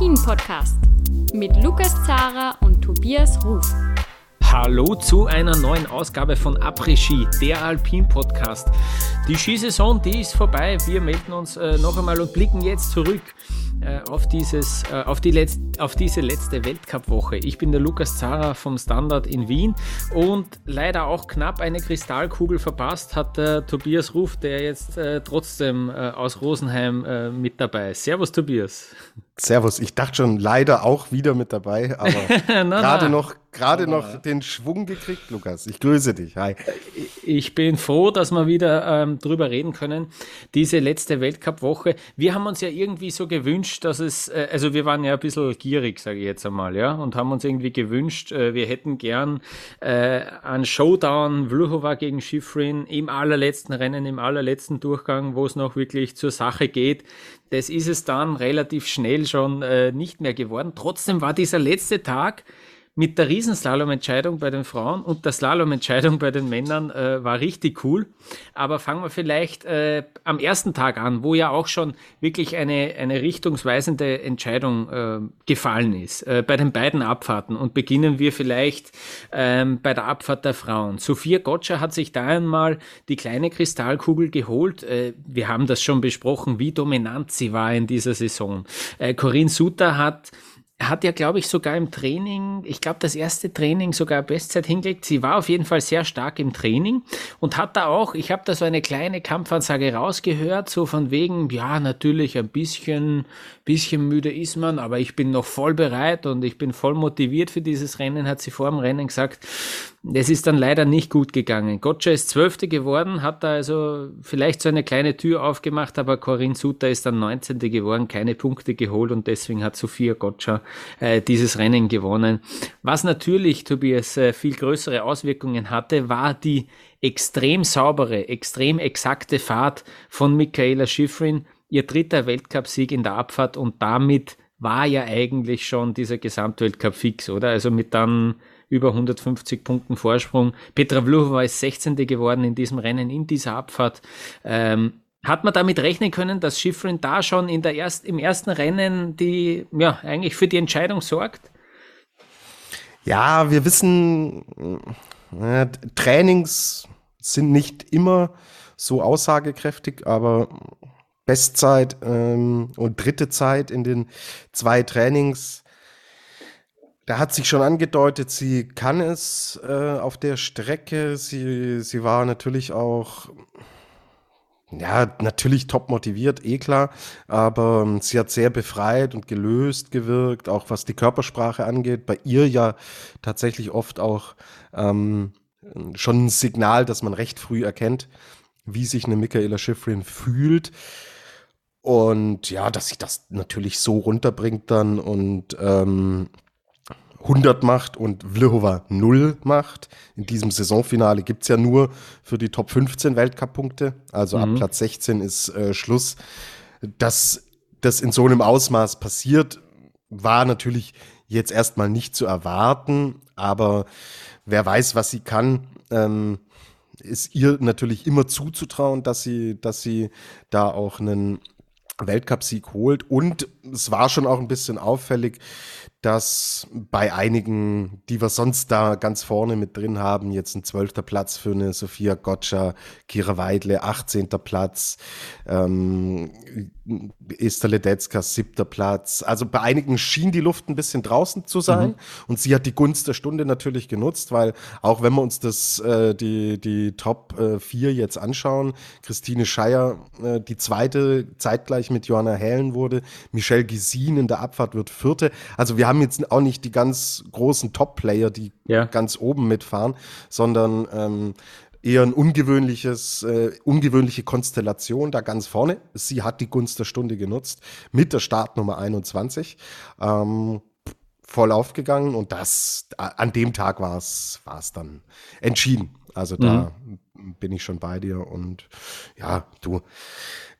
Après-Ski, der Alpin-Podcast mit Lukas Zara und Tobias Ruf. Hallo zu einer neuen Ausgabe von Après-Ski, der Alpin-Podcast. Die Skisaison, die ist vorbei. Wir melden uns äh, noch einmal und blicken jetzt zurück auf, dieses, äh, auf, die Letz auf diese letzte Weltcup-Woche. Ich bin der Lukas Zara vom Standard in Wien und leider auch knapp eine Kristallkugel verpasst hat der Tobias Ruf, der jetzt äh, trotzdem äh, aus Rosenheim äh, mit dabei ist. Servus, Tobias. Servus, ich dachte schon leider auch wieder mit dabei, aber gerade noch, gerade noch den Schwung gekriegt, Lukas. Ich grüße dich. Hi. Ich bin froh, dass wir wieder ähm, drüber reden können. Diese letzte Weltcup-Woche. Wir haben uns ja irgendwie so gewünscht, dass es, äh, also wir waren ja ein bisschen gierig, sage ich jetzt einmal, ja, und haben uns irgendwie gewünscht, äh, wir hätten gern äh, einen Showdown Vlhova gegen Schifrin im allerletzten Rennen, im allerletzten Durchgang, wo es noch wirklich zur Sache geht. Das ist es dann relativ schnell schon äh, nicht mehr geworden. Trotzdem war dieser letzte Tag mit der Riesenslalom-Entscheidung bei den Frauen und der Slalom-Entscheidung bei den Männern äh, war richtig cool. Aber fangen wir vielleicht äh, am ersten Tag an, wo ja auch schon wirklich eine, eine richtungsweisende Entscheidung äh, gefallen ist, äh, bei den beiden Abfahrten. Und beginnen wir vielleicht ähm, bei der Abfahrt der Frauen. Sophia Gotcha hat sich da einmal die kleine Kristallkugel geholt. Äh, wir haben das schon besprochen, wie dominant sie war in dieser Saison. Äh, Corinne Suter hat er hat ja, glaube ich, sogar im Training, ich glaube, das erste Training sogar Bestzeit hingelegt. Sie war auf jeden Fall sehr stark im Training und hat da auch, ich habe da so eine kleine Kampfansage rausgehört, so von wegen, ja, natürlich ein bisschen, bisschen müde ist man, aber ich bin noch voll bereit und ich bin voll motiviert für dieses Rennen, hat sie vor dem Rennen gesagt. Es ist dann leider nicht gut gegangen. Gotcha ist Zwölfte geworden, hat da also vielleicht so eine kleine Tür aufgemacht, aber Corinne Suter ist dann Neunzehnte geworden, keine Punkte geholt und deswegen hat Sophia Gotcha äh, dieses Rennen gewonnen. Was natürlich, Tobias, äh, viel größere Auswirkungen hatte, war die extrem saubere, extrem exakte Fahrt von Michaela Schifrin, ihr dritter Weltcupsieg in der Abfahrt und damit war ja eigentlich schon dieser Gesamtweltcup fix, oder? Also mit dann über 150 Punkten Vorsprung. Petra Vlhova ist 16. geworden in diesem Rennen, in dieser Abfahrt. Ähm, hat man damit rechnen können, dass Schifrin da schon in der erst, im ersten Rennen die, ja, eigentlich für die Entscheidung sorgt? Ja, wir wissen, äh, Trainings sind nicht immer so aussagekräftig, aber Bestzeit ähm, und dritte Zeit in den zwei Trainings da hat sich schon angedeutet, sie kann es äh, auf der Strecke. Sie, sie war natürlich auch, ja, natürlich top motiviert, eh klar, aber ähm, sie hat sehr befreit und gelöst gewirkt, auch was die Körpersprache angeht. Bei ihr ja tatsächlich oft auch ähm, schon ein Signal, dass man recht früh erkennt, wie sich eine Michaela Schifrin fühlt. Und ja, dass sich das natürlich so runterbringt dann und ähm, 100 macht und Vlhova 0 macht. In diesem Saisonfinale gibt's ja nur für die Top 15 Weltcup-Punkte. Also mhm. ab Platz 16 ist äh, Schluss. Dass das in so einem Ausmaß passiert, war natürlich jetzt erstmal nicht zu erwarten. Aber wer weiß, was sie kann, ähm, ist ihr natürlich immer zuzutrauen, dass sie, dass sie da auch einen Weltcupsieg holt. Und es war schon auch ein bisschen auffällig, dass bei einigen, die wir sonst da ganz vorne mit drin haben, jetzt ein zwölfter Platz für eine Sophia Gotcha, Kira Weidle, 18. Platz, ähm, Esther Ledetzka, siebter Platz. Also bei einigen schien die Luft ein bisschen draußen zu sein. Mhm. Und sie hat die Gunst der Stunde natürlich genutzt, weil auch wenn wir uns das, äh, die, die Top äh, 4 jetzt anschauen, Christine Scheier, äh, die zweite zeitgleich mit Johanna Hellen wurde, Michelle Gisin in der Abfahrt wird vierte. Also wir haben jetzt auch nicht die ganz großen Top-Player, die ja. ganz oben mitfahren, sondern ähm, eher ein ungewöhnliches, äh, ungewöhnliche Konstellation da ganz vorne. Sie hat die Gunst der Stunde genutzt mit der Startnummer 21. Ähm, voll aufgegangen und das an dem Tag war es war es dann entschieden. Also da mhm. bin ich schon bei dir und ja, du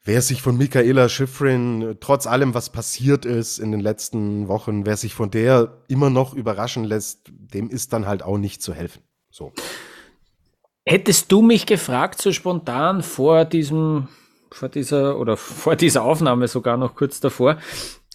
wer sich von Michaela Schifrin, trotz allem, was passiert ist in den letzten Wochen, wer sich von der immer noch überraschen lässt, dem ist dann halt auch nicht zu helfen. So. Hättest du mich gefragt, so spontan vor diesem vor dieser oder vor dieser Aufnahme sogar noch kurz davor,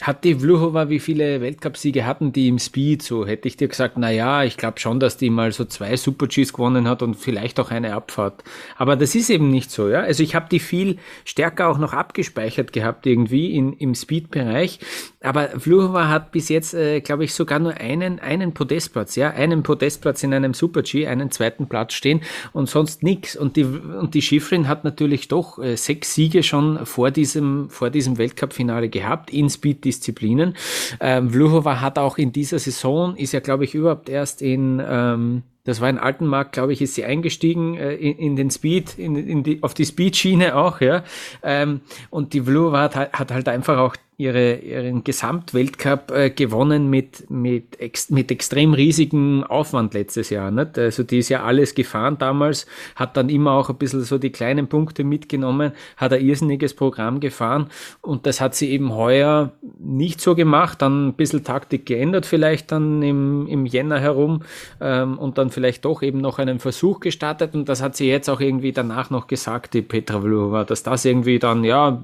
hat die Vluhova, wie viele Weltcupsiege hatten die im Speed? So hätte ich dir gesagt, na ja, ich glaube schon, dass die mal so zwei Super-Gs gewonnen hat und vielleicht auch eine Abfahrt. Aber das ist eben nicht so, ja. Also ich habe die viel stärker auch noch abgespeichert gehabt irgendwie in, im Speed-Bereich. Aber Vluhova hat bis jetzt, äh, glaube ich, sogar nur einen, einen Podestplatz, ja, einen Podestplatz in einem Super-G, einen zweiten Platz stehen und sonst nichts. Und die, und die Schifrin hat natürlich doch äh, sechs Siege schon vor diesem, vor diesem Weltcup-Finale gehabt in Speed Disziplinen. Ähm, Vluhova hat auch in dieser Saison, ist ja glaube ich überhaupt erst in, ähm, das war in Altenmarkt, glaube ich, ist sie eingestiegen äh, in, in, den Speed, in, in die, auf die Speed-Schiene auch, ja. Ähm, und die Vluhova hat, hat halt einfach auch ihre, ihren Gesamtweltcup äh, gewonnen mit, mit, ex, mit extrem riesigem Aufwand letztes Jahr. Nicht? Also die ist ja alles gefahren damals, hat dann immer auch ein bisschen so die kleinen Punkte mitgenommen, hat ein irrsinniges Programm gefahren und das hat sie eben heuer nicht so gemacht, dann ein bisschen Taktik geändert vielleicht dann im, im Jänner herum ähm, und dann vielleicht doch eben noch einen Versuch gestartet und das hat sie jetzt auch irgendwie danach noch gesagt, die Petra Vlhova, dass das irgendwie dann, ja,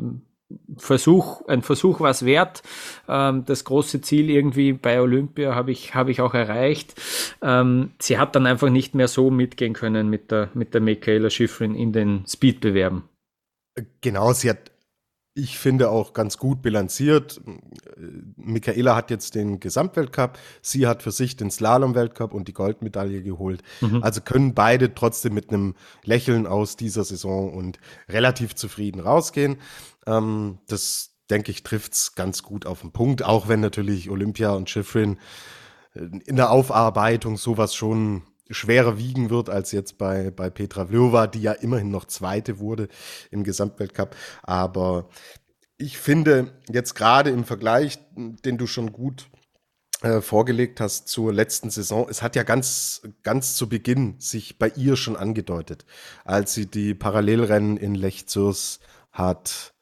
Versuch, ein Versuch war es wert. Ähm, das große Ziel irgendwie bei Olympia habe ich, habe ich auch erreicht. Ähm, sie hat dann einfach nicht mehr so mitgehen können mit der, mit der Michaela Schifrin in den Speedbewerben. Genau, sie hat, ich finde, auch ganz gut bilanziert. Michaela hat jetzt den Gesamtweltcup, sie hat für sich den Slalom-Weltcup und die Goldmedaille geholt. Mhm. Also können beide trotzdem mit einem Lächeln aus dieser Saison und relativ zufrieden rausgehen. Ähm, das, denke ich, trifft es ganz gut auf den Punkt, auch wenn natürlich Olympia und Schifrin äh, in der Aufarbeitung sowas schon schwerer wiegen wird als jetzt bei, bei Petra Vlhova, die ja immerhin noch Zweite wurde im Gesamtweltcup. Aber ich finde jetzt gerade im Vergleich, den du schon gut äh, vorgelegt hast zur letzten Saison, es hat ja ganz, ganz zu Beginn sich bei ihr schon angedeutet, als sie die Parallelrennen in Lechzurs hat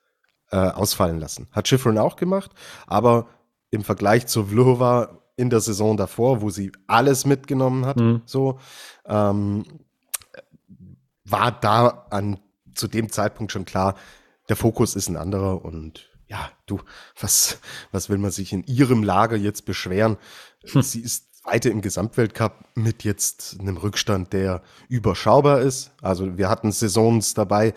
äh, ausfallen lassen. Hat Schifrin auch gemacht, aber im Vergleich zu Vlhova in der Saison davor, wo sie alles mitgenommen hat, mhm. so, ähm, war da an zu dem Zeitpunkt schon klar, der Fokus ist ein anderer und ja, du, was, was will man sich in ihrem Lager jetzt beschweren? Hm. Sie ist Zweite im Gesamtweltcup mit jetzt einem Rückstand, der überschaubar ist. Also wir hatten Saisons dabei,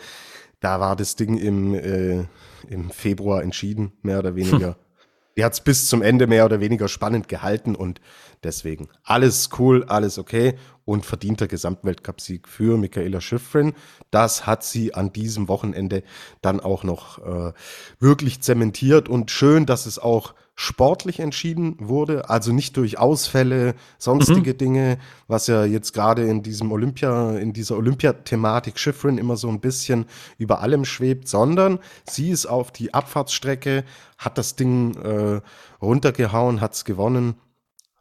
da war das Ding im, äh, im Februar entschieden, mehr oder weniger. Hm. Die hat es bis zum Ende mehr oder weniger spannend gehalten und deswegen alles cool, alles okay und verdienter Gesamtweltcupsieg für Michaela Schifrin. Das hat sie an diesem Wochenende dann auch noch äh, wirklich zementiert und schön, dass es auch sportlich entschieden wurde, also nicht durch Ausfälle, sonstige mhm. Dinge, was ja jetzt gerade in diesem Olympia, in dieser Olympiathematik Schifrin immer so ein bisschen über allem schwebt, sondern sie ist auf die Abfahrtsstrecke, hat das Ding äh, runtergehauen, hat's gewonnen.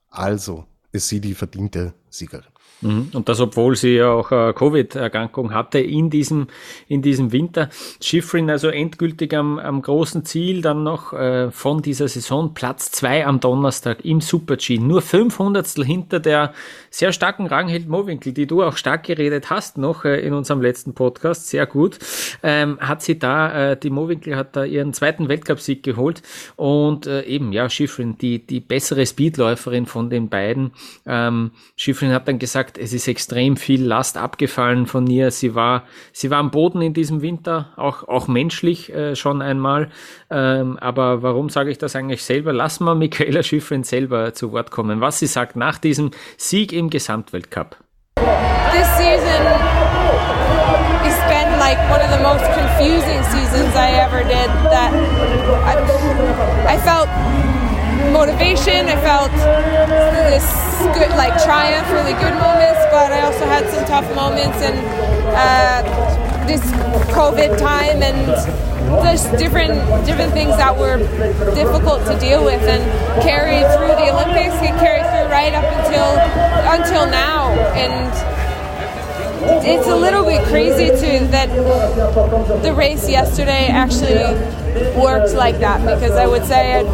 Also ist sie die verdiente Siegerin. Mhm. Und das, obwohl sie ja auch eine Covid-Erkrankung hatte in diesem, in diesem Winter. Schifrin also endgültig am, am großen Ziel, dann noch äh, von dieser Saison Platz zwei am Donnerstag im Super-G. Nur 500 hinter der sehr starken Rangheld Mowinkel, die du auch stark geredet hast noch äh, in unserem letzten Podcast. Sehr gut. Ähm, hat sie da, äh, die Mowinkel hat da ihren zweiten Weltcupsieg geholt und äh, eben, ja, Schifrin, die, die bessere Speedläuferin von den beiden. Ähm, Schifrin hat dann gesagt, gesagt, es ist extrem viel Last abgefallen von ihr. Sie war, sie war am Boden in diesem Winter, auch, auch menschlich äh, schon einmal. Ähm, aber warum sage ich das eigentlich selber? Lass mal Michaela Schifrin selber zu Wort kommen, was sie sagt nach diesem Sieg im Gesamtweltcup. This season has been like one of the most confusing seasons I ever did. That I, I felt motivation. I felt this good, like triumph, really good moments, but I also had some tough moments and uh, this COVID time and just different different things that were difficult to deal with and carried through the Olympics and carried through right up until until now and it's a little bit crazy too that the race yesterday actually worked like that because I would say I'd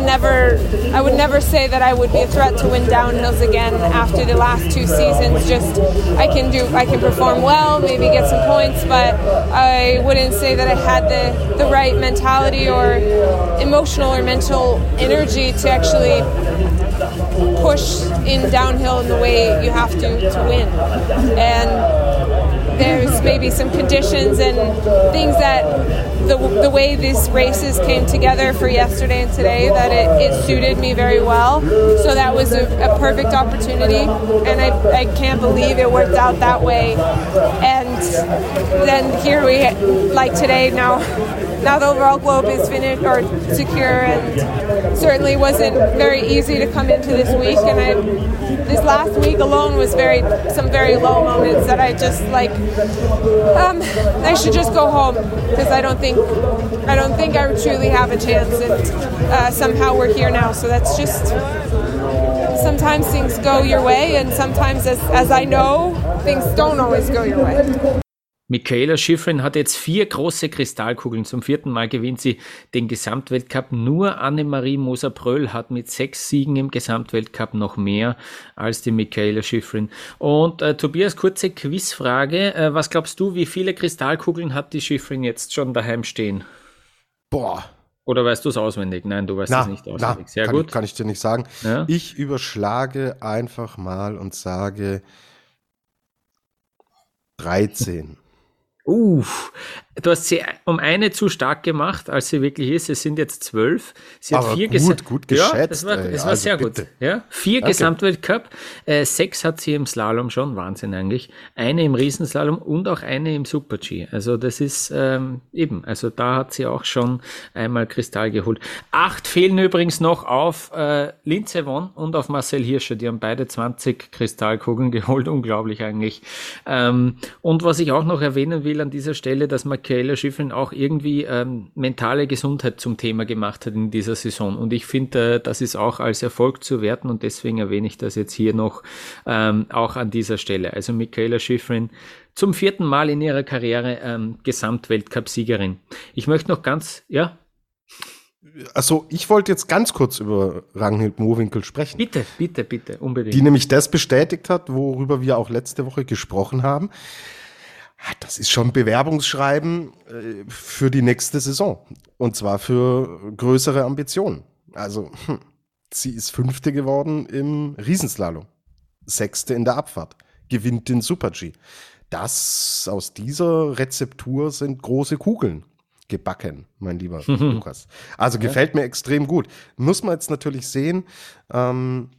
never I would never say that I would be a threat to win downhills again after the last two seasons. Just I can do I can perform well maybe get some points but I wouldn't say that I had the the right mentality or emotional or mental energy to actually push in downhill in the way you have to to win and there's maybe some conditions and things that the, the way these races came together for yesterday and today that it, it suited me very well. So that was a, a perfect opportunity, and I, I can't believe it worked out that way. And then here we, like today, now now the overall globe is finished or secure, and certainly wasn't very easy to come into this week. And I, this last week alone was very some very low moments that I just like. Um, I should just go home because I don't think I don't think I truly have a chance, and uh, somehow we're here now. So that's just. Sometimes things go your way, and sometimes, as, as I know, things don't always go your way. Michaela Schifrin hat jetzt vier große Kristallkugeln. Zum vierten Mal gewinnt sie den Gesamtweltcup. Nur Annemarie Moser-Pröll hat mit sechs Siegen im Gesamtweltcup noch mehr als die Michaela Schifrin. Und äh, Tobias, kurze Quizfrage. Äh, was glaubst du, wie viele Kristallkugeln hat die Schifrin jetzt schon daheim stehen? Boah. Oder weißt du es auswendig? Nein, du weißt es nicht auswendig. Na, Sehr kann gut. Ich, kann ich dir nicht sagen. Ja? Ich überschlage einfach mal und sage 13. Oof. Du hast sie um eine zu stark gemacht, als sie wirklich ist. Es sind jetzt zwölf. Sie hat vier gut, gut geschätzt. Ja, das war, das war also sehr bitte. gut. Ja, vier Danke. Gesamtweltcup. Äh, sechs hat sie im Slalom schon, Wahnsinn eigentlich. Eine im Riesenslalom und auch eine im Super-G. Also das ist ähm, eben, also da hat sie auch schon einmal Kristall geholt. Acht fehlen übrigens noch auf äh, Linze Won und auf Marcel Hirscher. Die haben beide 20 Kristallkugeln geholt. Unglaublich eigentlich. Ähm, und was ich auch noch erwähnen will, an dieser Stelle, dass Michaela Schifrin auch irgendwie ähm, mentale Gesundheit zum Thema gemacht hat in dieser Saison. Und ich finde, äh, das ist auch als Erfolg zu werten und deswegen erwähne ich das jetzt hier noch ähm, auch an dieser Stelle. Also Michaela Schifrin zum vierten Mal in ihrer Karriere ähm, Gesamtweltcup-Siegerin. Ich möchte noch ganz, ja? Also ich wollte jetzt ganz kurz über Ranghild Mowinkel sprechen. Bitte, bitte, bitte, unbedingt. Die nämlich das bestätigt hat, worüber wir auch letzte Woche gesprochen haben. Das ist schon Bewerbungsschreiben äh, für die nächste Saison. Und zwar für größere Ambitionen. Also, hm, sie ist Fünfte geworden im Riesenslalom. Sechste in der Abfahrt. Gewinnt den Super-G. Das aus dieser Rezeptur sind große Kugeln gebacken, mein lieber Lukas. Also gefällt mir extrem gut. Muss man jetzt natürlich sehen, ähm,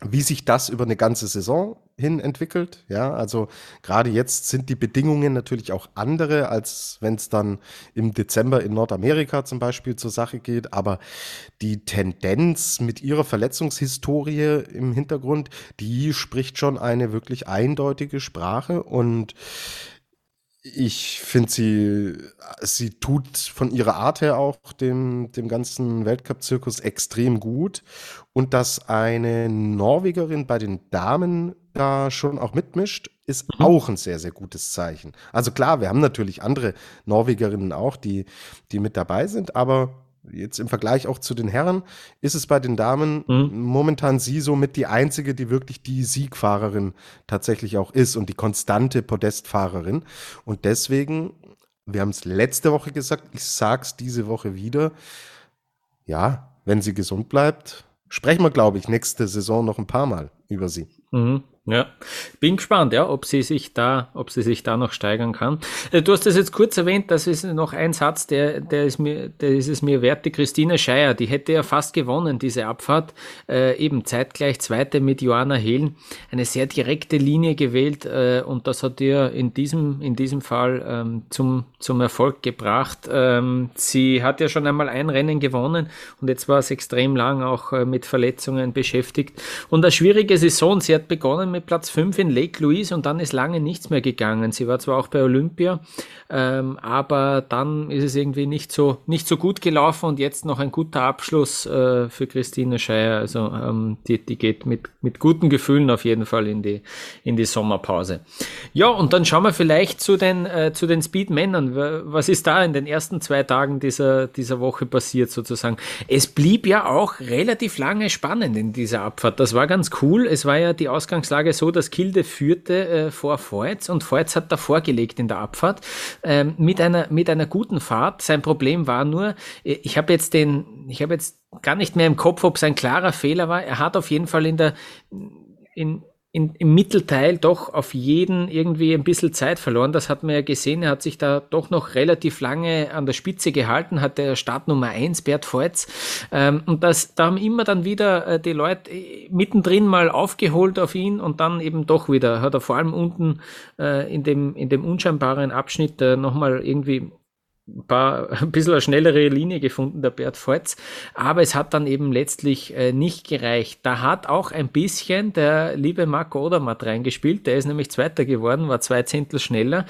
wie sich das über eine ganze Saison hin entwickelt. Ja, also gerade jetzt sind die Bedingungen natürlich auch andere, als wenn es dann im Dezember in Nordamerika zum Beispiel zur Sache geht. Aber die Tendenz mit ihrer Verletzungshistorie im Hintergrund, die spricht schon eine wirklich eindeutige Sprache und ich finde sie, sie tut von ihrer Art her auch dem, dem ganzen Weltcup-Zirkus extrem gut. Und dass eine Norwegerin bei den Damen da schon auch mitmischt, ist mhm. auch ein sehr, sehr gutes Zeichen. Also klar, wir haben natürlich andere Norwegerinnen auch, die, die mit dabei sind, aber jetzt im Vergleich auch zu den Herren, ist es bei den Damen mhm. momentan sie somit die einzige, die wirklich die Siegfahrerin tatsächlich auch ist und die konstante Podestfahrerin. Und deswegen, wir haben es letzte Woche gesagt, ich sag's diese Woche wieder, ja, wenn sie gesund bleibt, sprechen wir, glaube ich, nächste Saison noch ein paar Mal über sie. Mhm. Ja, bin gespannt, ja, ob sie sich da, ob sie sich da noch steigern kann. Äh, du hast das jetzt kurz erwähnt, das ist noch ein Satz, der, der ist mir, der ist es mir wert. Die Christine Scheier, die hätte ja fast gewonnen, diese Abfahrt, äh, eben zeitgleich zweite mit Johanna Hehlen, eine sehr direkte Linie gewählt äh, und das hat ihr in diesem, in diesem Fall ähm, zum, zum Erfolg gebracht. Ähm, sie hat ja schon einmal ein Rennen gewonnen und jetzt war es extrem lang auch äh, mit Verletzungen beschäftigt und eine schwierige Saison. Sie hat hat begonnen mit Platz 5 in Lake Louise und dann ist lange nichts mehr gegangen. Sie war zwar auch bei Olympia, ähm, aber dann ist es irgendwie nicht so, nicht so gut gelaufen und jetzt noch ein guter Abschluss äh, für Christine Scheier. Also ähm, die, die geht mit, mit guten Gefühlen auf jeden Fall in die, in die Sommerpause. Ja, und dann schauen wir vielleicht zu den, äh, zu den Speed-Männern. Was ist da in den ersten zwei Tagen dieser, dieser Woche passiert sozusagen? Es blieb ja auch relativ lange spannend in dieser Abfahrt. Das war ganz cool. Es war ja die Ausgangslage so, dass Kilde führte äh, vor Voits und Voits hat davor gelegt in der Abfahrt ähm, mit, einer, mit einer guten Fahrt. Sein Problem war nur, äh, ich habe jetzt den, ich habe jetzt gar nicht mehr im Kopf, ob es ein klarer Fehler war. Er hat auf jeden Fall in der, in, in, im Mittelteil doch auf jeden irgendwie ein bisschen Zeit verloren. Das hat man ja gesehen. Er hat sich da doch noch relativ lange an der Spitze gehalten, hat der Start Nummer 1, Bert Voits. Ähm, und das, da haben immer dann wieder äh, die Leute äh, mittendrin mal aufgeholt auf ihn und dann eben doch wieder, hat er vor allem unten äh, in, dem, in dem unscheinbaren Abschnitt äh, nochmal irgendwie paar, ein bisschen eine schnellere Linie gefunden, der Bert Voits. Aber es hat dann eben letztlich äh, nicht gereicht. Da hat auch ein bisschen der liebe Marco Odermatt reingespielt. Der ist nämlich Zweiter geworden, war zwei Zehntel schneller.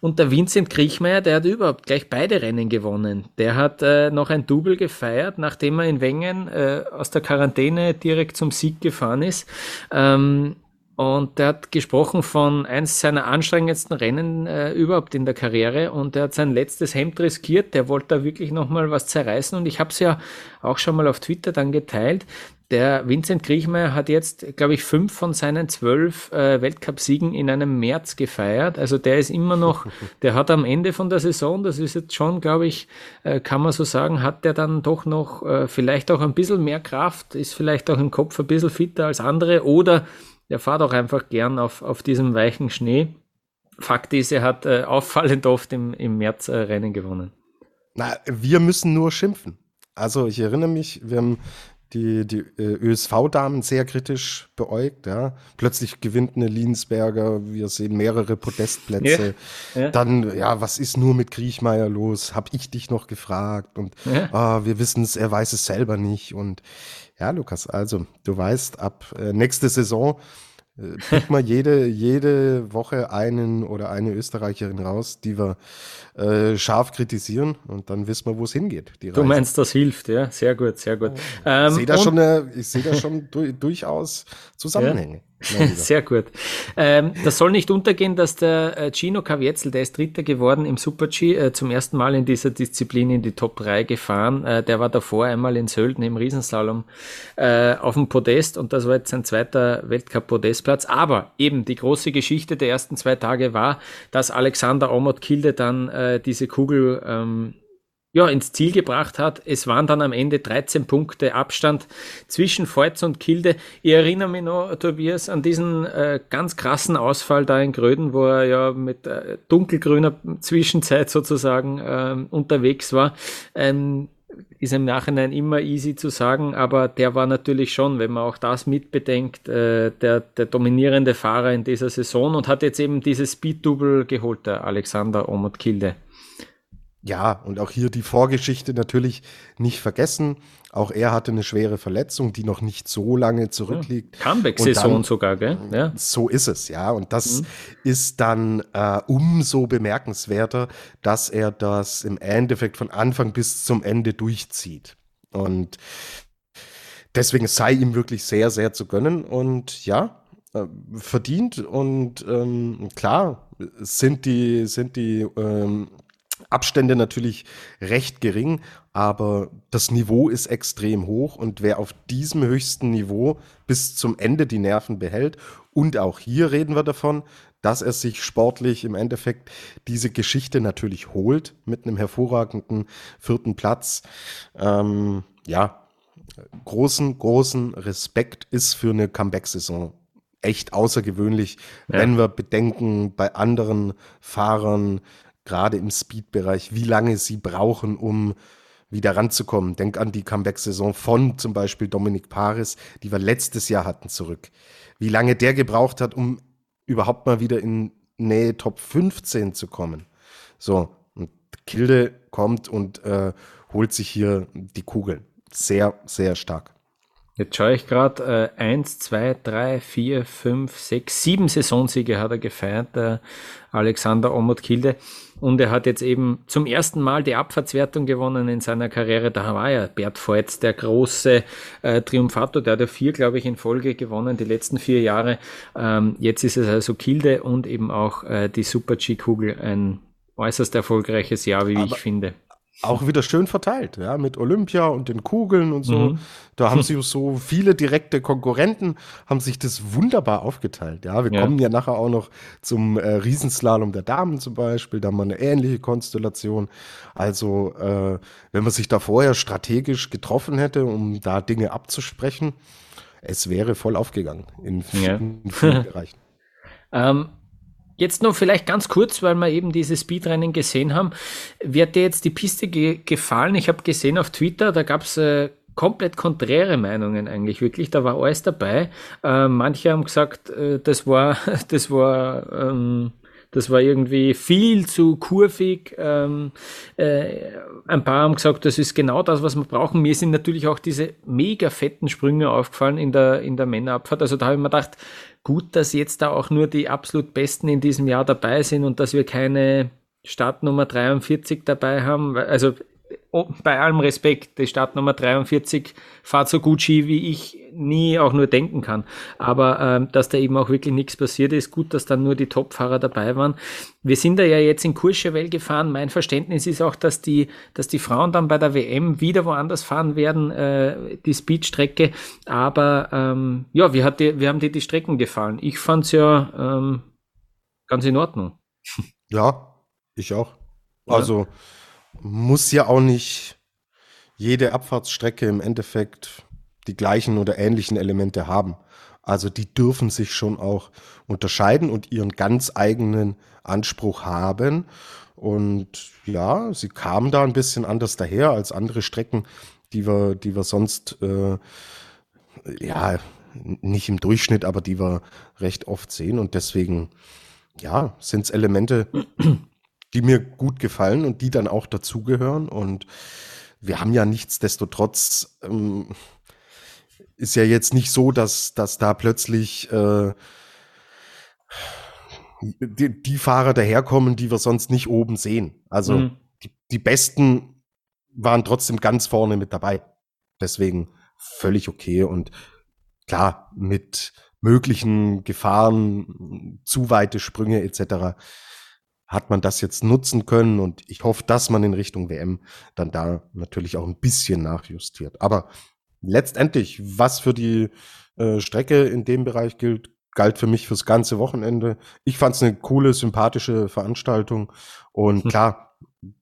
Und der Vincent Kriechmeier, der hat überhaupt gleich beide Rennen gewonnen. Der hat äh, noch ein Double gefeiert, nachdem er in Wengen äh, aus der Quarantäne direkt zum Sieg gefahren ist. Ähm, und der hat gesprochen von eins seiner anstrengendsten Rennen äh, überhaupt in der Karriere und er hat sein letztes Hemd riskiert. Der wollte da wirklich nochmal was zerreißen und ich habe es ja auch schon mal auf Twitter dann geteilt. Der Vincent Kriechmeier hat jetzt, glaube ich, fünf von seinen zwölf äh, Weltcupsiegen in einem März gefeiert. Also der ist immer noch, der hat am Ende von der Saison, das ist jetzt schon, glaube ich, äh, kann man so sagen, hat der dann doch noch äh, vielleicht auch ein bisschen mehr Kraft, ist vielleicht auch im Kopf ein bisschen fitter als andere oder der fährt auch einfach gern auf, auf diesem weichen Schnee. Fakt ist, er hat äh, auffallend oft im, im März äh, Rennen gewonnen. Na, wir müssen nur schimpfen. Also ich erinnere mich, wir haben die, die äh, ÖSV-Damen sehr kritisch beäugt. Ja. Plötzlich gewinnt eine Liensberger, wir sehen mehrere Podestplätze. Ja, ja. Dann, ja, was ist nur mit Griechmeier los? Hab ich dich noch gefragt? Und ah, wir wissen es, er weiß es selber nicht. Und ja, Lukas, also du weißt, ab äh, nächste Saison äh, pick mal jede, jede Woche einen oder eine Österreicherin raus, die wir äh, scharf kritisieren und dann wissen wir, wo es hingeht. du meinst, das hilft, ja? Sehr gut, sehr gut. Ähm, ich sehe da schon, eine, ich sehe da schon du, durchaus Zusammenhänge. Ja. Sehr gut. Ähm, das soll nicht untergehen, dass der äh, Gino Kavietzel, der ist Dritter geworden im Super-G, äh, zum ersten Mal in dieser Disziplin in die Top 3 gefahren. Äh, der war davor einmal in Sölden im Riesenslalom äh, auf dem Podest und das war jetzt sein zweiter Weltcup-Podestplatz. Aber eben die große Geschichte der ersten zwei Tage war, dass Alexander Omot Kilde dann äh, diese Kugel ähm, ja, ins Ziel gebracht hat. Es waren dann am Ende 13 Punkte Abstand zwischen Feutz und Kilde. Ich erinnere mich noch, Tobias, an diesen äh, ganz krassen Ausfall da in Gröden, wo er ja mit äh, dunkelgrüner Zwischenzeit sozusagen äh, unterwegs war. Ähm, ist im Nachhinein immer easy zu sagen, aber der war natürlich schon, wenn man auch das mitbedenkt, äh, der, der dominierende Fahrer in dieser Saison und hat jetzt eben dieses Speed-Double geholt, der Alexander Omot Kilde. Ja, und auch hier die Vorgeschichte natürlich nicht vergessen. Auch er hatte eine schwere Verletzung, die noch nicht so lange zurückliegt. Ja, Comeback-Saison sogar, gell? Ja. So ist es, ja. Und das mhm. ist dann äh, umso bemerkenswerter, dass er das im Endeffekt von Anfang bis zum Ende durchzieht. Und deswegen sei ihm wirklich sehr, sehr zu gönnen. Und ja, äh, verdient. Und ähm, klar sind die, sind die ähm, Abstände natürlich recht gering, aber das Niveau ist extrem hoch und wer auf diesem höchsten Niveau bis zum Ende die Nerven behält und auch hier reden wir davon, dass er sich sportlich im Endeffekt diese Geschichte natürlich holt mit einem hervorragenden vierten Platz. Ähm, ja, großen, großen Respekt ist für eine Comeback-Saison echt außergewöhnlich, ja. wenn wir bedenken, bei anderen Fahrern, gerade im Speed-Bereich, wie lange sie brauchen, um wieder ranzukommen. Denk an die Comeback-Saison von zum Beispiel Dominik Paris, die wir letztes Jahr hatten, zurück. Wie lange der gebraucht hat, um überhaupt mal wieder in Nähe Top 15 zu kommen. So, und Kilde kommt und äh, holt sich hier die Kugeln. Sehr, sehr stark. Jetzt schaue ich gerade, äh, eins, zwei, drei, vier, fünf, sechs, sieben Saisonsiege hat er gefeiert, der Alexander Omot Kilde. Und er hat jetzt eben zum ersten Mal die Abfahrtswertung gewonnen in seiner Karriere. Da war ja Bert Voits der große äh, Triumphator, der hat ja vier, glaube ich, in Folge gewonnen, die letzten vier Jahre. Ähm, jetzt ist es also Kilde und eben auch äh, die Super G-Kugel ein äußerst erfolgreiches Jahr, wie Aber ich finde auch wieder schön verteilt, ja, mit Olympia und den Kugeln und so. Mhm. Da haben sie so viele direkte Konkurrenten, haben sich das wunderbar aufgeteilt. Ja, wir ja. kommen ja nachher auch noch zum äh, Riesenslalom der Damen zum Beispiel, da haben wir eine ähnliche Konstellation. Also, äh, wenn man sich da vorher strategisch getroffen hätte, um da Dinge abzusprechen, es wäre voll aufgegangen in vielen, ja. vielen Bereichen. Ähm, Jetzt noch vielleicht ganz kurz, weil wir eben dieses Speedrennen gesehen haben. Hat dir jetzt die Piste ge gefallen? Ich habe gesehen auf Twitter, da gab es äh, komplett konträre Meinungen eigentlich wirklich. Da war alles dabei. Äh, manche haben gesagt, äh, das war, das war, ähm, das war irgendwie viel zu kurvig. Ähm, äh, ein paar haben gesagt, das ist genau das, was wir brauchen. Mir sind natürlich auch diese mega fetten Sprünge aufgefallen in der, in der Männerabfahrt. Also da habe ich mir gedacht, gut, dass jetzt da auch nur die absolut Besten in diesem Jahr dabei sind und dass wir keine Startnummer 43 dabei haben. Also bei allem Respekt, die Startnummer 43 fahrt so gut Ski, wie ich nie auch nur denken kann. Aber ähm, dass da eben auch wirklich nichts passiert ist, gut, dass dann nur die Top-Fahrer dabei waren. Wir sind da ja jetzt in Courchevel gefahren. Mein Verständnis ist auch, dass die, dass die Frauen dann bei der WM wieder woanders fahren werden, äh, die Speedstrecke. Aber ähm, ja, wie, hat die, wie haben dir die Strecken gefallen? Ich fand es ja ähm, ganz in Ordnung. Ja, ich auch. Also ja muss ja auch nicht jede Abfahrtsstrecke im Endeffekt die gleichen oder ähnlichen Elemente haben. Also die dürfen sich schon auch unterscheiden und ihren ganz eigenen Anspruch haben. Und ja, sie kamen da ein bisschen anders daher als andere Strecken, die wir, die wir sonst äh, ja nicht im Durchschnitt, aber die wir recht oft sehen. Und deswegen, ja, sind es Elemente, die mir gut gefallen und die dann auch dazugehören. Und wir haben ja nichtsdestotrotz, ähm, ist ja jetzt nicht so, dass, dass da plötzlich äh, die, die Fahrer daherkommen, die wir sonst nicht oben sehen. Also mhm. die, die Besten waren trotzdem ganz vorne mit dabei. Deswegen völlig okay und klar, mit möglichen Gefahren, zu weite Sprünge etc hat man das jetzt nutzen können und ich hoffe, dass man in Richtung WM dann da natürlich auch ein bisschen nachjustiert. Aber letztendlich, was für die äh, Strecke in dem Bereich gilt, galt für mich fürs ganze Wochenende. Ich fand es eine coole, sympathische Veranstaltung und hm. klar,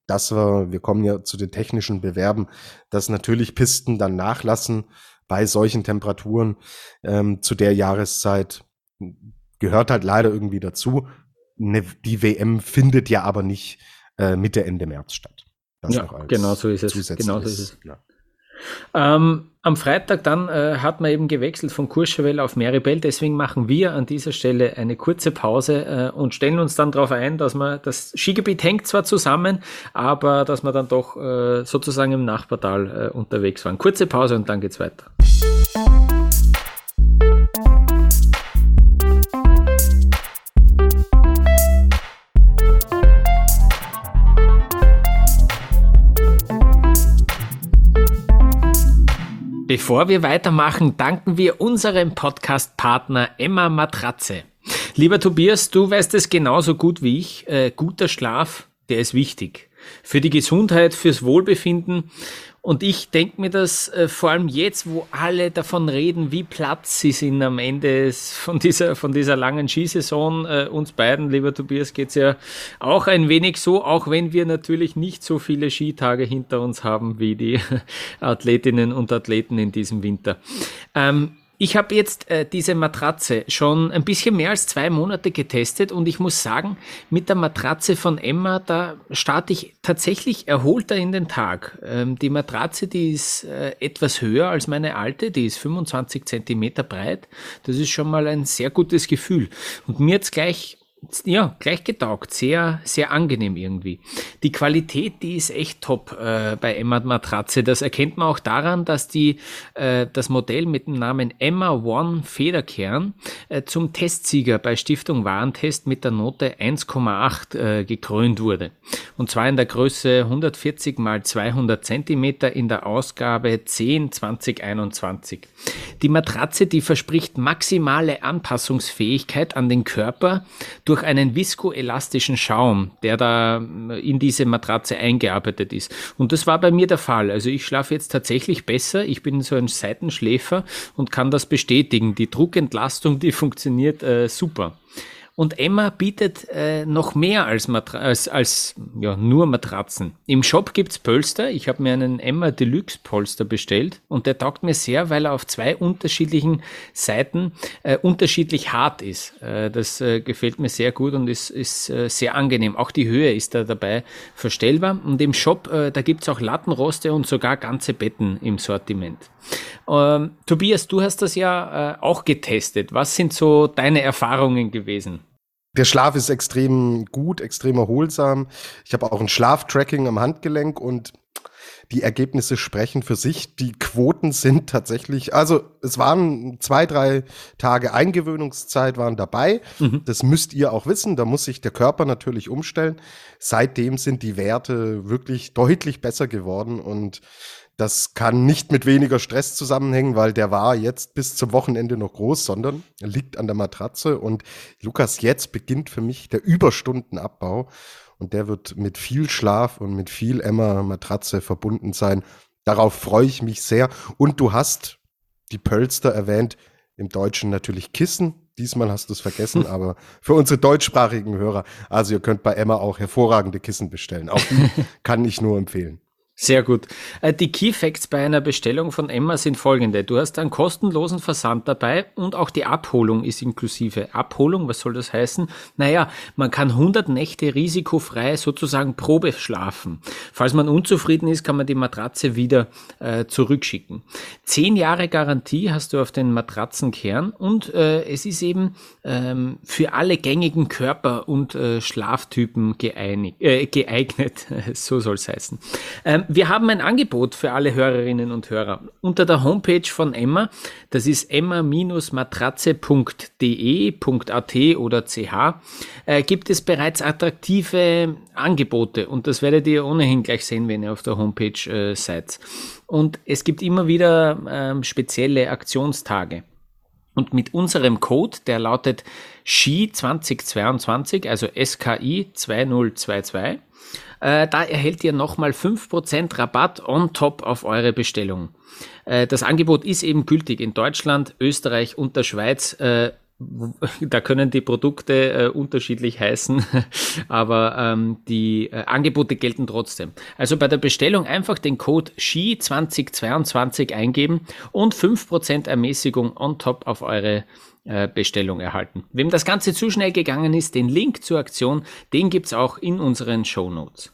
dass wir, wir kommen ja zu den technischen Bewerben, dass natürlich Pisten dann nachlassen bei solchen Temperaturen ähm, zu der Jahreszeit gehört halt leider irgendwie dazu ne, die WM findet ja aber nicht äh, Mitte, Ende März statt. Das ja, genau so ist es. Genau so ist es. Ja. Ähm, am Freitag dann äh, hat man eben gewechselt von Courchevel auf Meribel, deswegen machen wir an dieser Stelle eine kurze Pause äh, und stellen uns dann darauf ein, dass man das Skigebiet hängt zwar zusammen, aber dass wir dann doch äh, sozusagen im Nachbartal äh, unterwegs waren. Kurze Pause und dann geht's weiter. Bevor wir weitermachen, danken wir unserem Podcast-Partner Emma Matratze. Lieber Tobias, du weißt es genauso gut wie ich. Äh, guter Schlaf, der ist wichtig. Für die Gesundheit, fürs Wohlbefinden und ich denke mir das äh, vor allem jetzt, wo alle davon reden, wie platt sie sind am Ende von dieser, von dieser langen Skisaison. Äh, uns beiden, lieber Tobias, geht's ja auch ein wenig so, auch wenn wir natürlich nicht so viele Skitage hinter uns haben wie die Athletinnen und Athleten in diesem Winter. Ähm, ich habe jetzt äh, diese Matratze schon ein bisschen mehr als zwei Monate getestet und ich muss sagen, mit der Matratze von Emma, da starte ich tatsächlich erholter in den Tag. Ähm, die Matratze, die ist äh, etwas höher als meine alte, die ist 25 Zentimeter breit. Das ist schon mal ein sehr gutes Gefühl. Und mir jetzt gleich ja, gleich getaugt. Sehr, sehr angenehm irgendwie. Die Qualität, die ist echt top äh, bei Emma Matratze. Das erkennt man auch daran, dass die, äh, das Modell mit dem Namen Emma One Federkern äh, zum Testsieger bei Stiftung Warentest mit der Note 1,8 äh, gekrönt wurde. Und zwar in der Größe 140 mal 200 Zentimeter in der Ausgabe 10 2021. Die Matratze, die verspricht maximale Anpassungsfähigkeit an den Körper durch einen viskoelastischen Schaum, der da in diese Matratze eingearbeitet ist. Und das war bei mir der Fall. Also ich schlafe jetzt tatsächlich besser. Ich bin so ein Seitenschläfer und kann das bestätigen. Die Druckentlastung, die funktioniert äh, super. Und Emma bietet äh, noch mehr als, als, als ja, nur Matratzen. Im Shop gibt's Polster. Ich habe mir einen Emma Deluxe Polster bestellt und der taugt mir sehr, weil er auf zwei unterschiedlichen Seiten äh, unterschiedlich hart ist. Äh, das äh, gefällt mir sehr gut und ist, ist äh, sehr angenehm. Auch die Höhe ist da dabei verstellbar. Und im Shop, äh, da gibt's auch Lattenroste und sogar ganze Betten im Sortiment. Ähm, Tobias, du hast das ja äh, auch getestet. Was sind so deine Erfahrungen gewesen? Der Schlaf ist extrem gut, extrem erholsam. Ich habe auch ein Schlaftracking am Handgelenk und die Ergebnisse sprechen für sich. Die Quoten sind tatsächlich, also es waren zwei, drei Tage Eingewöhnungszeit waren dabei. Mhm. Das müsst ihr auch wissen. Da muss sich der Körper natürlich umstellen. Seitdem sind die Werte wirklich deutlich besser geworden und das kann nicht mit weniger Stress zusammenhängen, weil der war jetzt bis zum Wochenende noch groß, sondern liegt an der Matratze. Und Lukas, jetzt beginnt für mich der Überstundenabbau. Und der wird mit viel Schlaf und mit viel Emma-Matratze verbunden sein. Darauf freue ich mich sehr. Und du hast die Pölster erwähnt, im Deutschen natürlich Kissen. Diesmal hast du es vergessen, aber für unsere deutschsprachigen Hörer, also ihr könnt bei Emma auch hervorragende Kissen bestellen. Auch die kann ich nur empfehlen. Sehr gut. Äh, die Key Facts bei einer Bestellung von Emma sind folgende. Du hast einen kostenlosen Versand dabei und auch die Abholung ist inklusive. Abholung, was soll das heißen? Naja, man kann 100 Nächte risikofrei sozusagen Probe schlafen. Falls man unzufrieden ist, kann man die Matratze wieder äh, zurückschicken. Zehn Jahre Garantie hast du auf den Matratzenkern und äh, es ist eben ähm, für alle gängigen Körper- und äh, Schlaftypen geeinig, äh, geeignet. so soll es heißen. Ähm, wir haben ein Angebot für alle Hörerinnen und Hörer. Unter der Homepage von Emma, das ist emma-matratze.de.at oder ch, äh, gibt es bereits attraktive Angebote und das werdet ihr ohnehin gleich sehen, wenn ihr auf der Homepage äh, seid. Und es gibt immer wieder ähm, spezielle Aktionstage. Und mit unserem Code, der lautet SKI 2022, also SKI 2022, äh, da erhält ihr nochmal 5% Rabatt on top auf eure Bestellung. Äh, das Angebot ist eben gültig in Deutschland, Österreich und der Schweiz. Äh, da können die Produkte äh, unterschiedlich heißen, aber ähm, die äh, Angebote gelten trotzdem. Also bei der Bestellung einfach den Code SHI2022 eingeben und 5% Ermäßigung on top auf eure äh, Bestellung erhalten. Wem das Ganze zu schnell gegangen ist, den Link zur Aktion, den gibt es auch in unseren Show Notes.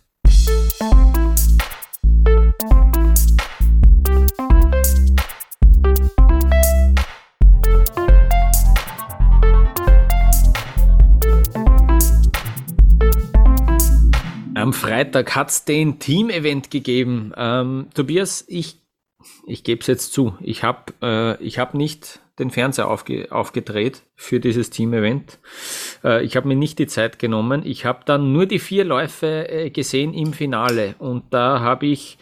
Am Freitag hat es den Team-Event gegeben. Ähm, Tobias, ich, ich gebe es jetzt zu. Ich habe äh, hab nicht den Fernseher aufge aufgedreht für dieses Team-Event. Äh, ich habe mir nicht die Zeit genommen. Ich habe dann nur die vier Läufe äh, gesehen im Finale und da habe ich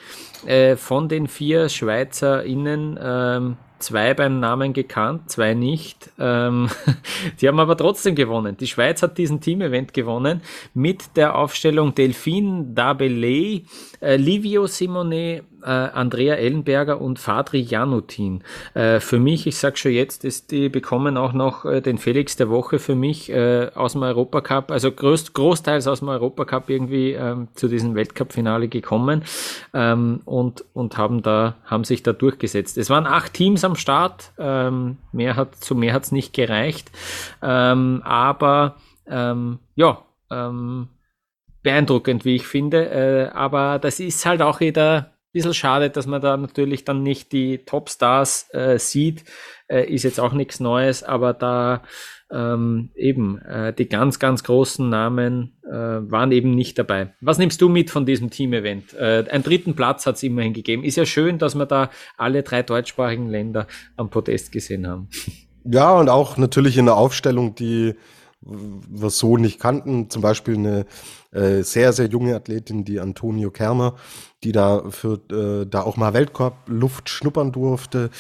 äh, von den vier SchweizerInnen ähm, zwei beim Namen gekannt, zwei nicht. Ähm, die haben aber trotzdem gewonnen. Die Schweiz hat diesen Team-Event gewonnen mit der Aufstellung Delphine Dabelay, äh, Livio Simone, äh, Andrea Ellenberger und Fadri Janutin. Äh, für mich, ich sag schon jetzt, ist, die bekommen auch noch äh, den Felix der Woche für mich äh, aus dem Europacup, also groß, großteils aus dem Europacup irgendwie ähm, zu diesem Weltcup-Finale gekommen ähm, und, und haben da, haben sich da durchgesetzt. Es waren acht Teams am Start, ähm, mehr hat, zu mehr hat's nicht gereicht, ähm, aber ähm, ja, ähm, beeindruckend, wie ich finde. Äh, aber das ist halt auch wieder bisschen schade, dass man da natürlich dann nicht die Topstars äh, sieht. Äh, ist jetzt auch nichts Neues, aber da ähm, eben äh, die ganz, ganz großen Namen äh, waren eben nicht dabei. Was nimmst du mit von diesem Team-Event? Äh, einen dritten Platz hat es immerhin gegeben. Ist ja schön, dass wir da alle drei deutschsprachigen Länder am Podest gesehen haben. Ja, und auch natürlich in der Aufstellung, die wir so nicht kannten. Zum Beispiel eine äh, sehr, sehr junge Athletin, die Antonio Kerner, die da für äh, da auch mal Weltcup-Luft schnuppern durfte.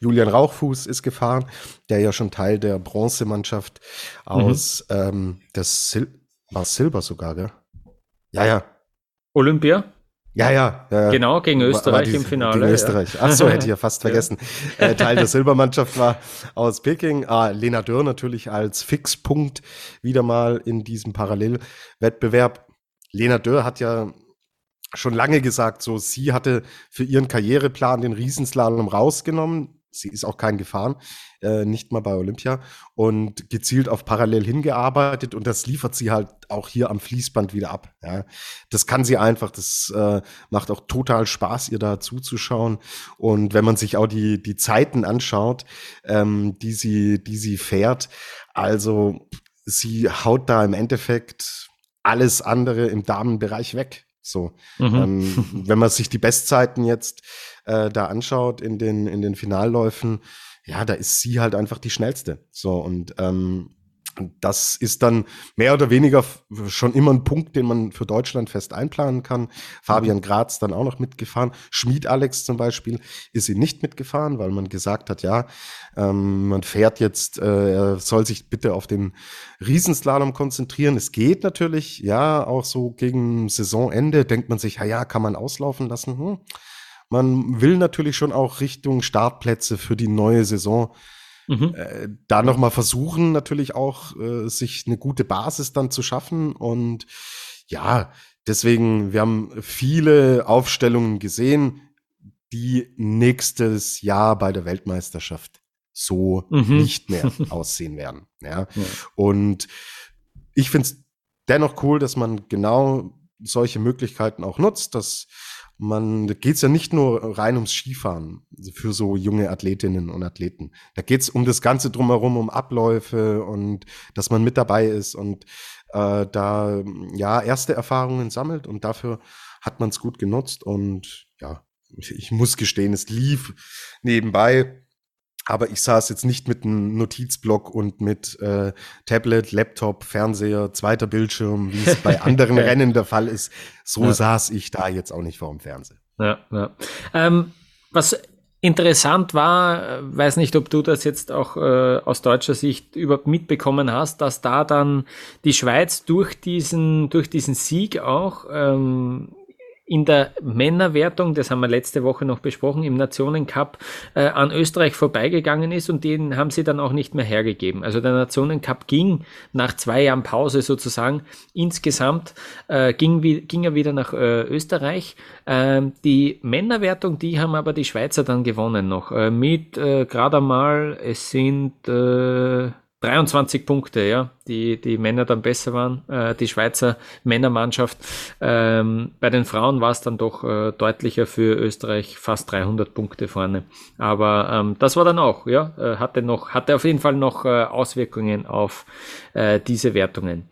Julian Rauchfuß ist gefahren, der ja schon Teil der Bronzemannschaft aus mhm. ähm, der Sil war Silber sogar, gell? Ja, ja. Olympia? Ja, ja, ja. Genau, gegen Österreich die, im Finale. Gegen Österreich. Ja. Ach so, hätte ich ja fast vergessen. Äh, Teil der Silbermannschaft war aus Peking. Ah, Lena Dörr natürlich als Fixpunkt wieder mal in diesem Parallelwettbewerb. Lena Dörr hat ja schon lange gesagt, so sie hatte für ihren Karriereplan den Riesenslalom rausgenommen sie ist auch kein gefahren, äh, nicht mal bei Olympia und gezielt auf parallel hingearbeitet und das liefert sie halt auch hier am Fließband wieder ab. Ja. Das kann sie einfach, das äh, macht auch total Spaß, ihr da zuzuschauen und wenn man sich auch die, die Zeiten anschaut, ähm, die sie, die sie fährt, also sie haut da im Endeffekt alles andere im Damenbereich weg. So, mhm. ähm, wenn man sich die Bestzeiten jetzt äh, da anschaut in den, in den Finalläufen, ja, da ist sie halt einfach die schnellste. So, und ähm, das ist dann mehr oder weniger schon immer ein Punkt, den man für Deutschland fest einplanen kann. Fabian Graz dann auch noch mitgefahren. Schmied Alex zum Beispiel ist sie nicht mitgefahren, weil man gesagt hat, ja, ähm, man fährt jetzt, äh, er soll sich bitte auf den Riesenslalom konzentrieren. Es geht natürlich, ja, auch so gegen Saisonende denkt man sich, ja, ja, kann man auslaufen lassen. Hm man will natürlich schon auch Richtung Startplätze für die neue Saison mhm. äh, da nochmal versuchen, natürlich auch äh, sich eine gute Basis dann zu schaffen. Und ja, deswegen, wir haben viele Aufstellungen gesehen, die nächstes Jahr bei der Weltmeisterschaft so mhm. nicht mehr aussehen werden. Ja. ja. Und ich finde es dennoch cool, dass man genau solche Möglichkeiten auch nutzt, dass man, da geht's ja nicht nur rein ums Skifahren für so junge Athletinnen und Athleten. Da geht's um das Ganze drumherum, um Abläufe und dass man mit dabei ist und äh, da ja erste Erfahrungen sammelt und dafür hat man es gut genutzt und ja, ich muss gestehen, es lief nebenbei aber ich saß jetzt nicht mit einem Notizblock und mit äh, Tablet, Laptop, Fernseher, zweiter Bildschirm, wie es bei anderen Rennen der Fall ist. So ja. saß ich da jetzt auch nicht vor dem Fernseher. Ja, ja. Ähm, was interessant war, weiß nicht, ob du das jetzt auch äh, aus deutscher Sicht überhaupt mitbekommen hast, dass da dann die Schweiz durch diesen, durch diesen Sieg auch ähm, in der Männerwertung, das haben wir letzte Woche noch besprochen, im Nationencup äh, an Österreich vorbeigegangen ist und den haben sie dann auch nicht mehr hergegeben. Also der Nationencup ging nach zwei Jahren Pause sozusagen insgesamt, äh, ging, ging er wieder nach äh, Österreich. Ähm, die Männerwertung, die haben aber die Schweizer dann gewonnen noch. Äh, mit äh, gerade einmal, es sind äh, 23 Punkte, ja, die, die Männer dann besser waren, äh, die Schweizer Männermannschaft. Ähm, bei den Frauen war es dann doch äh, deutlicher für Österreich, fast 300 Punkte vorne. Aber ähm, das war dann auch, ja, äh, hatte noch, hatte auf jeden Fall noch äh, Auswirkungen auf äh, diese Wertungen.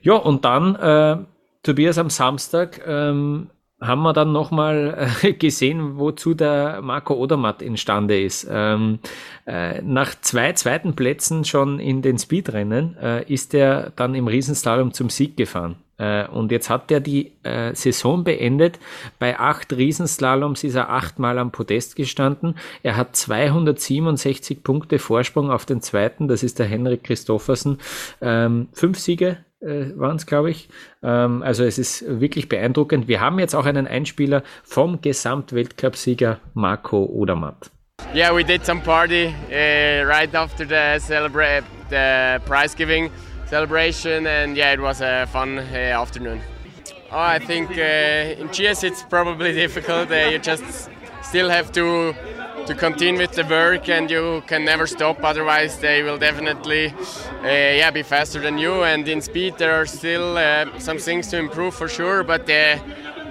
Ja, und dann, äh, Tobias am Samstag, ähm, haben wir dann nochmal äh, gesehen, wozu der Marco Odermatt imstande ist. Ähm, äh, nach zwei zweiten Plätzen schon in den Speedrennen äh, ist er dann im Riesenslalom zum Sieg gefahren. Äh, und jetzt hat er die äh, Saison beendet. Bei acht Riesenslaloms ist er achtmal am Podest gestanden. Er hat 267 Punkte Vorsprung auf den zweiten, das ist der Henrik Christoffersen. Ähm, fünf Siege waren es, glaube ich. Ähm, also es ist wirklich beeindruckend. Wir haben jetzt auch einen Einspieler vom Gesamtweltcupsieger Marco Odermatt. Yeah, we did some party uh, right after the celebrate the prize giving celebration, and yeah, it was a fun uh, afternoon. Oh, I think uh, in GS it's probably difficult. Uh, you just still have to to continue with the work and you can never stop otherwise they will definitely uh, yeah be faster than you and in speed there are still uh, some things to improve for sure but uh,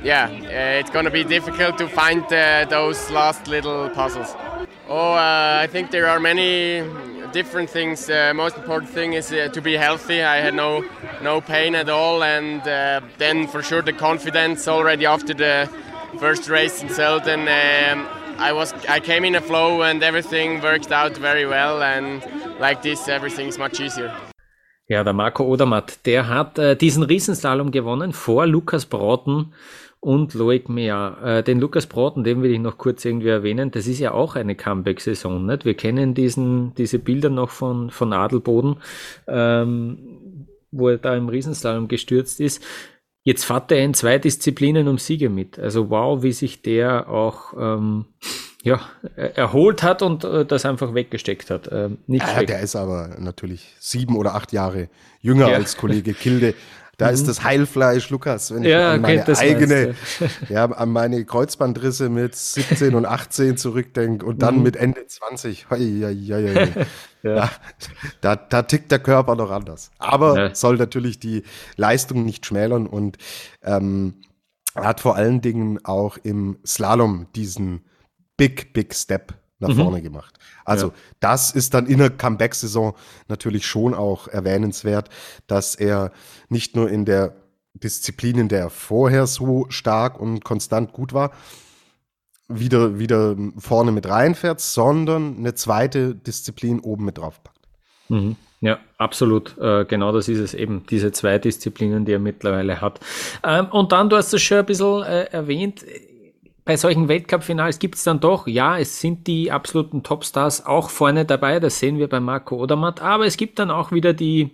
yeah, uh, it's to be difficult to find uh, those last little puzzles. Oh, uh, I think there are many different things. Most important thing is to be healthy. I had no no pain at all, and then for sure the confidence already after the first race in Selden. Um, I was I came in a flow and everything worked out very well, and like this everything's much easier. Ja, der Marco Odermatt, der hat äh, diesen Riesenslalom gewonnen vor Lukas Brauten und Loic Mea. Äh, den Lukas Brauten, den will ich noch kurz irgendwie erwähnen. Das ist ja auch eine Comeback-Saison, nicht? Wir kennen diesen, diese Bilder noch von, von Adelboden, ähm, wo er da im Riesenslalom gestürzt ist. Jetzt fährt er in zwei Disziplinen um Siege mit. Also wow, wie sich der auch ähm, ja, erholt hat und äh, das einfach weggesteckt hat. Ähm, nicht ja, der ist aber natürlich sieben oder acht Jahre jünger ja. als Kollege Kilde. Da mhm. ist das Heilfleisch, Lukas, wenn ich ja, an meine eigene, ja, an meine Kreuzbandrisse mit 17 und 18 zurückdenke und dann mhm. mit Ende 20. Hoi, hoi, hoi, ja. da, da, tickt der Körper noch anders. Aber ja. soll natürlich die Leistung nicht schmälern und ähm, hat vor allen Dingen auch im Slalom diesen Big, Big Step nach mhm. vorne gemacht. Also ja. das ist dann in der Comeback-Saison natürlich schon auch erwähnenswert, dass er nicht nur in der Disziplin, in der er vorher so stark und konstant gut war, wieder, wieder vorne mit reinfährt, sondern eine zweite Disziplin oben mit draufpackt. Mhm. Ja, absolut. Äh, genau das ist es eben, diese zwei Disziplinen, die er mittlerweile hat. Ähm, und dann, du hast es schon ein bisschen äh, erwähnt, bei solchen Weltcup-Finals gibt es dann doch, ja, es sind die absoluten Topstars auch vorne dabei, das sehen wir bei Marco Odermatt, aber es gibt dann auch wieder die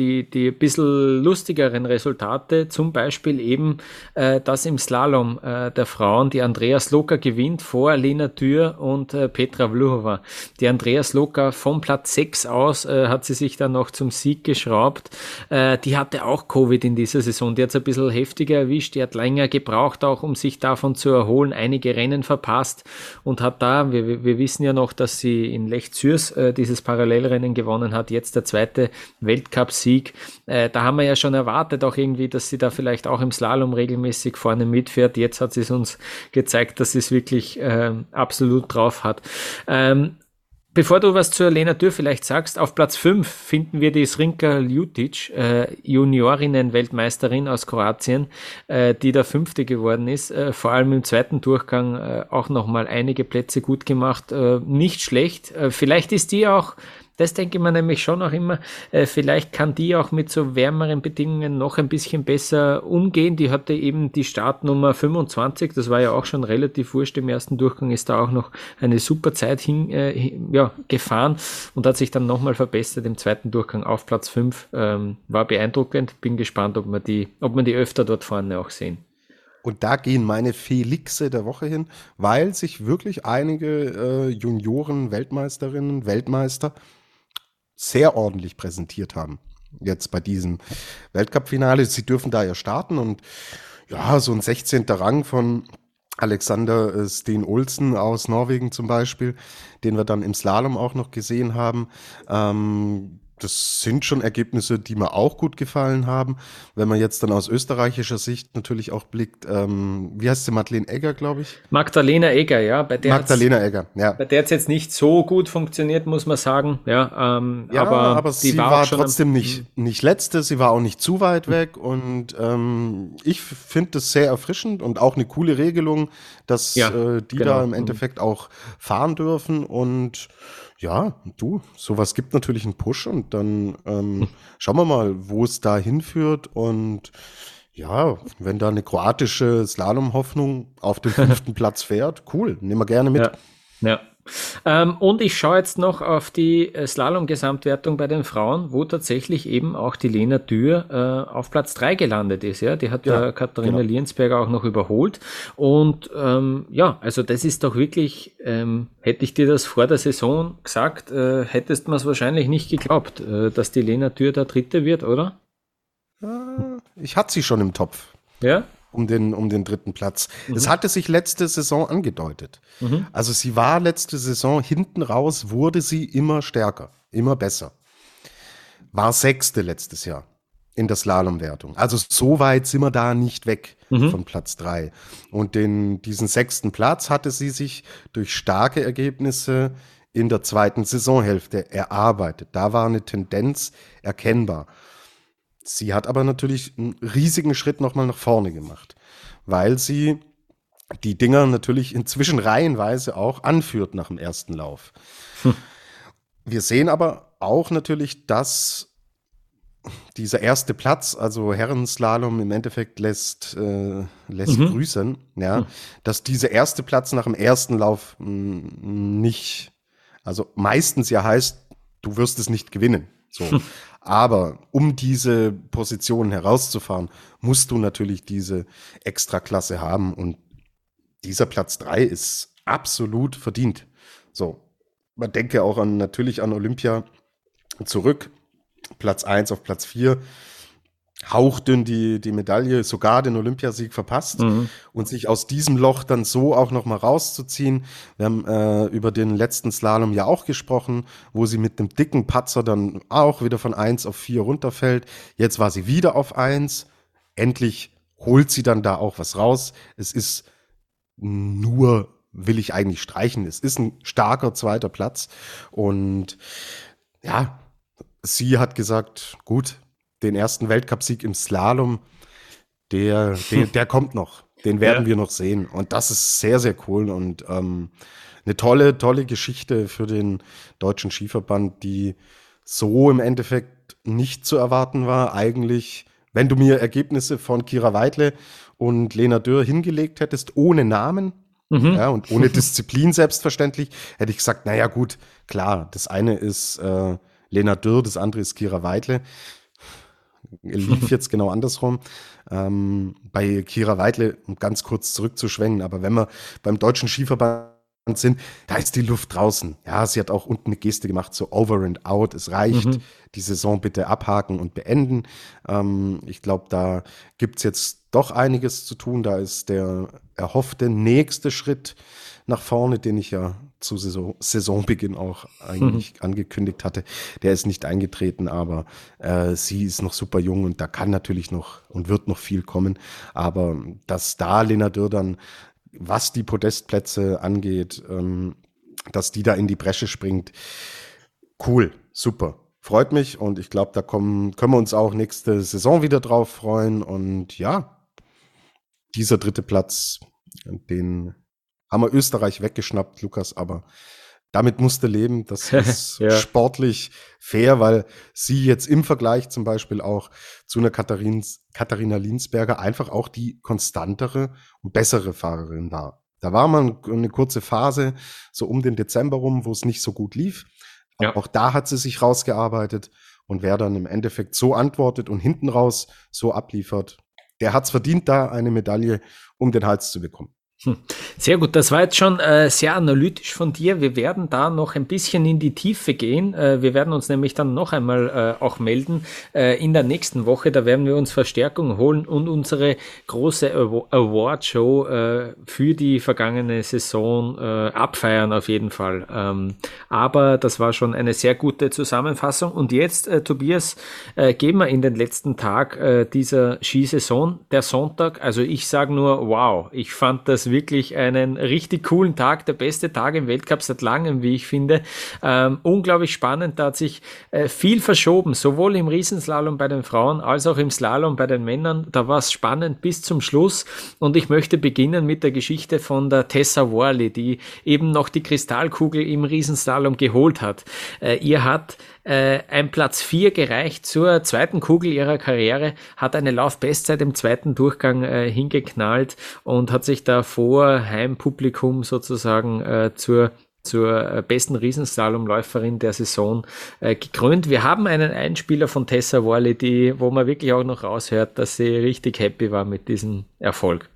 die, die bisschen lustigeren Resultate, zum Beispiel eben äh, das im Slalom äh, der Frauen, die Andreas Loka gewinnt vor Lena Tür und äh, Petra Vluhova. Die Andreas Loka vom Platz 6 aus äh, hat sie sich dann noch zum Sieg geschraubt. Äh, die hatte auch Covid in dieser Saison, die hat es ein bisschen heftiger erwischt, die hat länger gebraucht auch, um sich davon zu erholen, einige Rennen verpasst und hat da, wir, wir wissen ja noch, dass sie in Lech Zürs äh, dieses Parallelrennen gewonnen hat, jetzt der zweite Weltcup-Sieg Sieg. Äh, da haben wir ja schon erwartet, auch irgendwie, dass sie da vielleicht auch im Slalom regelmäßig vorne mitfährt. Jetzt hat sie es uns gezeigt, dass sie es wirklich äh, absolut drauf hat. Ähm, Bevor du was zur Lena Dürr vielleicht sagst, auf Platz 5 finden wir die Srinka Ljutic, äh, Juniorinnen-Weltmeisterin aus Kroatien, äh, die der fünfte geworden ist. Äh, vor allem im zweiten Durchgang äh, auch nochmal einige Plätze gut gemacht. Äh, nicht schlecht. Äh, vielleicht ist die auch das denke ich mir nämlich schon auch immer. Äh, vielleicht kann die auch mit so wärmeren Bedingungen noch ein bisschen besser umgehen. Die hatte eben die Startnummer 25. Das war ja auch schon relativ wurscht. Im ersten Durchgang ist da auch noch eine super Zeit hin, äh, ja, gefahren und hat sich dann nochmal verbessert im zweiten Durchgang auf Platz 5. Ähm, war beeindruckend. Bin gespannt, ob man die, ob man die öfter dort vorne auch sehen. Und da gehen meine Felixe der Woche hin, weil sich wirklich einige äh, Junioren, Weltmeisterinnen, Weltmeister sehr ordentlich präsentiert haben. Jetzt bei diesem Weltcup-Finale. Sie dürfen da ja starten und ja, so ein 16. Rang von Alexander äh, Steen Olsen aus Norwegen zum Beispiel, den wir dann im Slalom auch noch gesehen haben. Ähm, das sind schon Ergebnisse, die mir auch gut gefallen haben. Wenn man jetzt dann aus österreichischer Sicht natürlich auch blickt, ähm, wie heißt sie, Madeleine Egger, glaube ich? Magdalena Egger, ja. Bei der Magdalena Egger, ja. Bei der hat es jetzt nicht so gut funktioniert, muss man sagen. Ja, ähm, ja aber, aber sie war, war trotzdem nicht, nicht letzte, sie war auch nicht zu weit weg und ähm, ich finde das sehr erfrischend und auch eine coole Regelung, dass ja, äh, die genau. da im Endeffekt auch fahren dürfen und ja, du, sowas gibt natürlich einen Push und dann ähm, schauen wir mal, wo es da hinführt und ja, wenn da eine kroatische Slalom-Hoffnung auf den fünften Platz fährt, cool, nehmen wir gerne mit. Ja, ja. Ähm, und ich schaue jetzt noch auf die äh, Slalom-Gesamtwertung bei den Frauen, wo tatsächlich eben auch die Lena Dürr äh, auf Platz 3 gelandet ist. Ja? Die hat ja, ja Katharina genau. Liensberger auch noch überholt. Und ähm, ja, also das ist doch wirklich, ähm, hätte ich dir das vor der Saison gesagt, äh, hättest man es wahrscheinlich nicht geglaubt, äh, dass die Lena Dürr da Dritte wird, oder? Ich hatte sie schon im Topf. Ja? Um den, um den dritten Platz. Mhm. Das hatte sich letzte Saison angedeutet. Mhm. Also sie war letzte Saison hinten raus, wurde sie immer stärker, immer besser. War sechste letztes Jahr. in der Slalomwertung. Also so weit sind wir da nicht weg mhm. von Platz drei. Und den, diesen sechsten Platz hatte sie sich durch starke Ergebnisse in der zweiten Saisonhälfte erarbeitet. Da war eine Tendenz erkennbar. Sie hat aber natürlich einen riesigen Schritt nochmal nach vorne gemacht, weil sie die Dinger natürlich inzwischen reihenweise auch anführt nach dem ersten Lauf. Hm. Wir sehen aber auch natürlich, dass dieser erste Platz, also Herrenslalom im Endeffekt lässt, äh, lässt mhm. grüßen, ja, mhm. dass dieser erste Platz nach dem ersten Lauf mh, mm, nicht, also meistens ja heißt, du wirst es nicht gewinnen. So. Aber um diese Position herauszufahren, musst du natürlich diese Extraklasse haben und dieser Platz drei ist absolut verdient. So. Man denke auch an, natürlich an Olympia zurück. Platz 1 auf Platz 4 hauchdünn die, die Medaille, sogar den Olympiasieg verpasst mhm. und sich aus diesem Loch dann so auch nochmal rauszuziehen. Wir haben äh, über den letzten Slalom ja auch gesprochen, wo sie mit dem dicken Patzer dann auch wieder von 1 auf 4 runterfällt. Jetzt war sie wieder auf 1. Endlich holt sie dann da auch was raus. Es ist nur, will ich eigentlich streichen. Es ist ein starker zweiter Platz und ja, sie hat gesagt, gut, den ersten Weltcupsieg im Slalom, der, der, der kommt noch. Den werden ja. wir noch sehen. Und das ist sehr, sehr cool und ähm, eine tolle, tolle Geschichte für den deutschen Skiverband, die so im Endeffekt nicht zu erwarten war. Eigentlich, wenn du mir Ergebnisse von Kira Weidle und Lena Dürr hingelegt hättest, ohne Namen, mhm. ja, und ohne Disziplin selbstverständlich, hätte ich gesagt, naja gut, klar, das eine ist äh, Lena Dürr, das andere ist Kira Weidle. Lief jetzt genau andersrum. Ähm, bei Kira Weidle, um ganz kurz zurückzuschwenken, aber wenn wir beim Deutschen Skiverband sind, da ist die Luft draußen. Ja, sie hat auch unten eine Geste gemacht, so over and out. Es reicht. Mhm. Die Saison bitte abhaken und beenden. Ähm, ich glaube, da gibt es jetzt doch einiges zu tun. Da ist der erhoffte nächste Schritt nach vorne, den ich ja zu Saison, Saisonbeginn auch eigentlich mhm. angekündigt hatte. Der ist nicht eingetreten, aber äh, sie ist noch super jung und da kann natürlich noch und wird noch viel kommen. Aber dass da Lena Dürr dann, was die Podestplätze angeht, ähm, dass die da in die Bresche springt, cool, super. Freut mich und ich glaube, da kommen, können wir uns auch nächste Saison wieder drauf freuen. Und ja, dieser dritte Platz, den haben wir Österreich weggeschnappt, Lukas, aber damit musste leben. Das ist ja. sportlich fair, weil sie jetzt im Vergleich zum Beispiel auch zu einer Katharins, Katharina Linsberger einfach auch die konstantere und bessere Fahrerin war. Da war man eine kurze Phase, so um den Dezember rum, wo es nicht so gut lief. Ja. Auch da hat sie sich rausgearbeitet. Und wer dann im Endeffekt so antwortet und hinten raus so abliefert, der hat es verdient, da eine Medaille um den Hals zu bekommen. Hm. Sehr gut, das war jetzt schon äh, sehr analytisch von dir. Wir werden da noch ein bisschen in die Tiefe gehen. Äh, wir werden uns nämlich dann noch einmal äh, auch melden äh, in der nächsten Woche. Da werden wir uns Verstärkung holen und unsere große Award-Show äh, für die vergangene Saison äh, abfeiern auf jeden Fall. Ähm, aber das war schon eine sehr gute Zusammenfassung. Und jetzt, Tobias, gehen wir in den letzten Tag dieser Skisaison, der Sonntag. Also ich sage nur, wow, ich fand das wirklich einen richtig coolen Tag, der beste Tag im Weltcup seit langem, wie ich finde. Ähm, unglaublich spannend, da hat sich äh, viel verschoben, sowohl im Riesenslalom bei den Frauen als auch im Slalom bei den Männern. Da war es spannend bis zum Schluss und ich möchte beginnen mit der Geschichte von der Tessa Worley, die eben noch die Kristallkugel im Riesenslalom geholt hat. Äh, ihr hat äh, ein Platz 4 gereicht zur zweiten Kugel ihrer Karriere, hat eine Laufbestzeit im zweiten Durchgang äh, hingeknallt und hat sich da vor Heimpublikum sozusagen äh, zur zur äh, besten Riesenslalomläuferin der Saison äh, gekrönt. Wir haben einen Einspieler von Tessa Worley, die, wo man wirklich auch noch raushört, dass sie richtig happy war mit diesem Erfolg.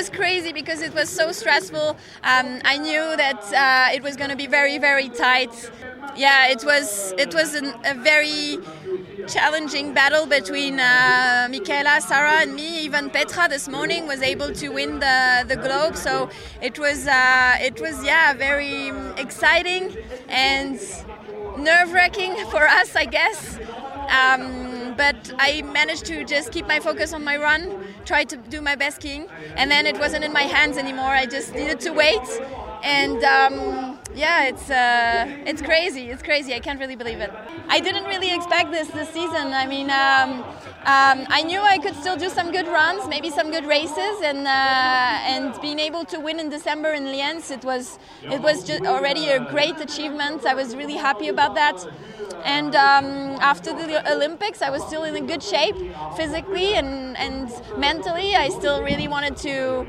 Was crazy because it was so stressful. Um, I knew that uh, it was going to be very, very tight. Yeah, it was. It was an, a very challenging battle between uh, Michaela, Sarah, and me. Even Petra this morning was able to win the, the globe. So it was uh, it was yeah very exciting and nerve wracking for us, I guess. Um, but I managed to just keep my focus on my run, try to do my best skiing, and then it wasn't in my hands anymore. I just needed to wait, and um, yeah, it's uh, it's crazy. It's crazy. I can't really believe it. I didn't really expect this this season. I mean. Um, um, I knew I could still do some good runs, maybe some good races, and uh, and being able to win in December in Lienz, it was it was just already a great achievement. I was really happy about that. And um, after the Olympics, I was still in a good shape physically and, and mentally. I still really wanted to,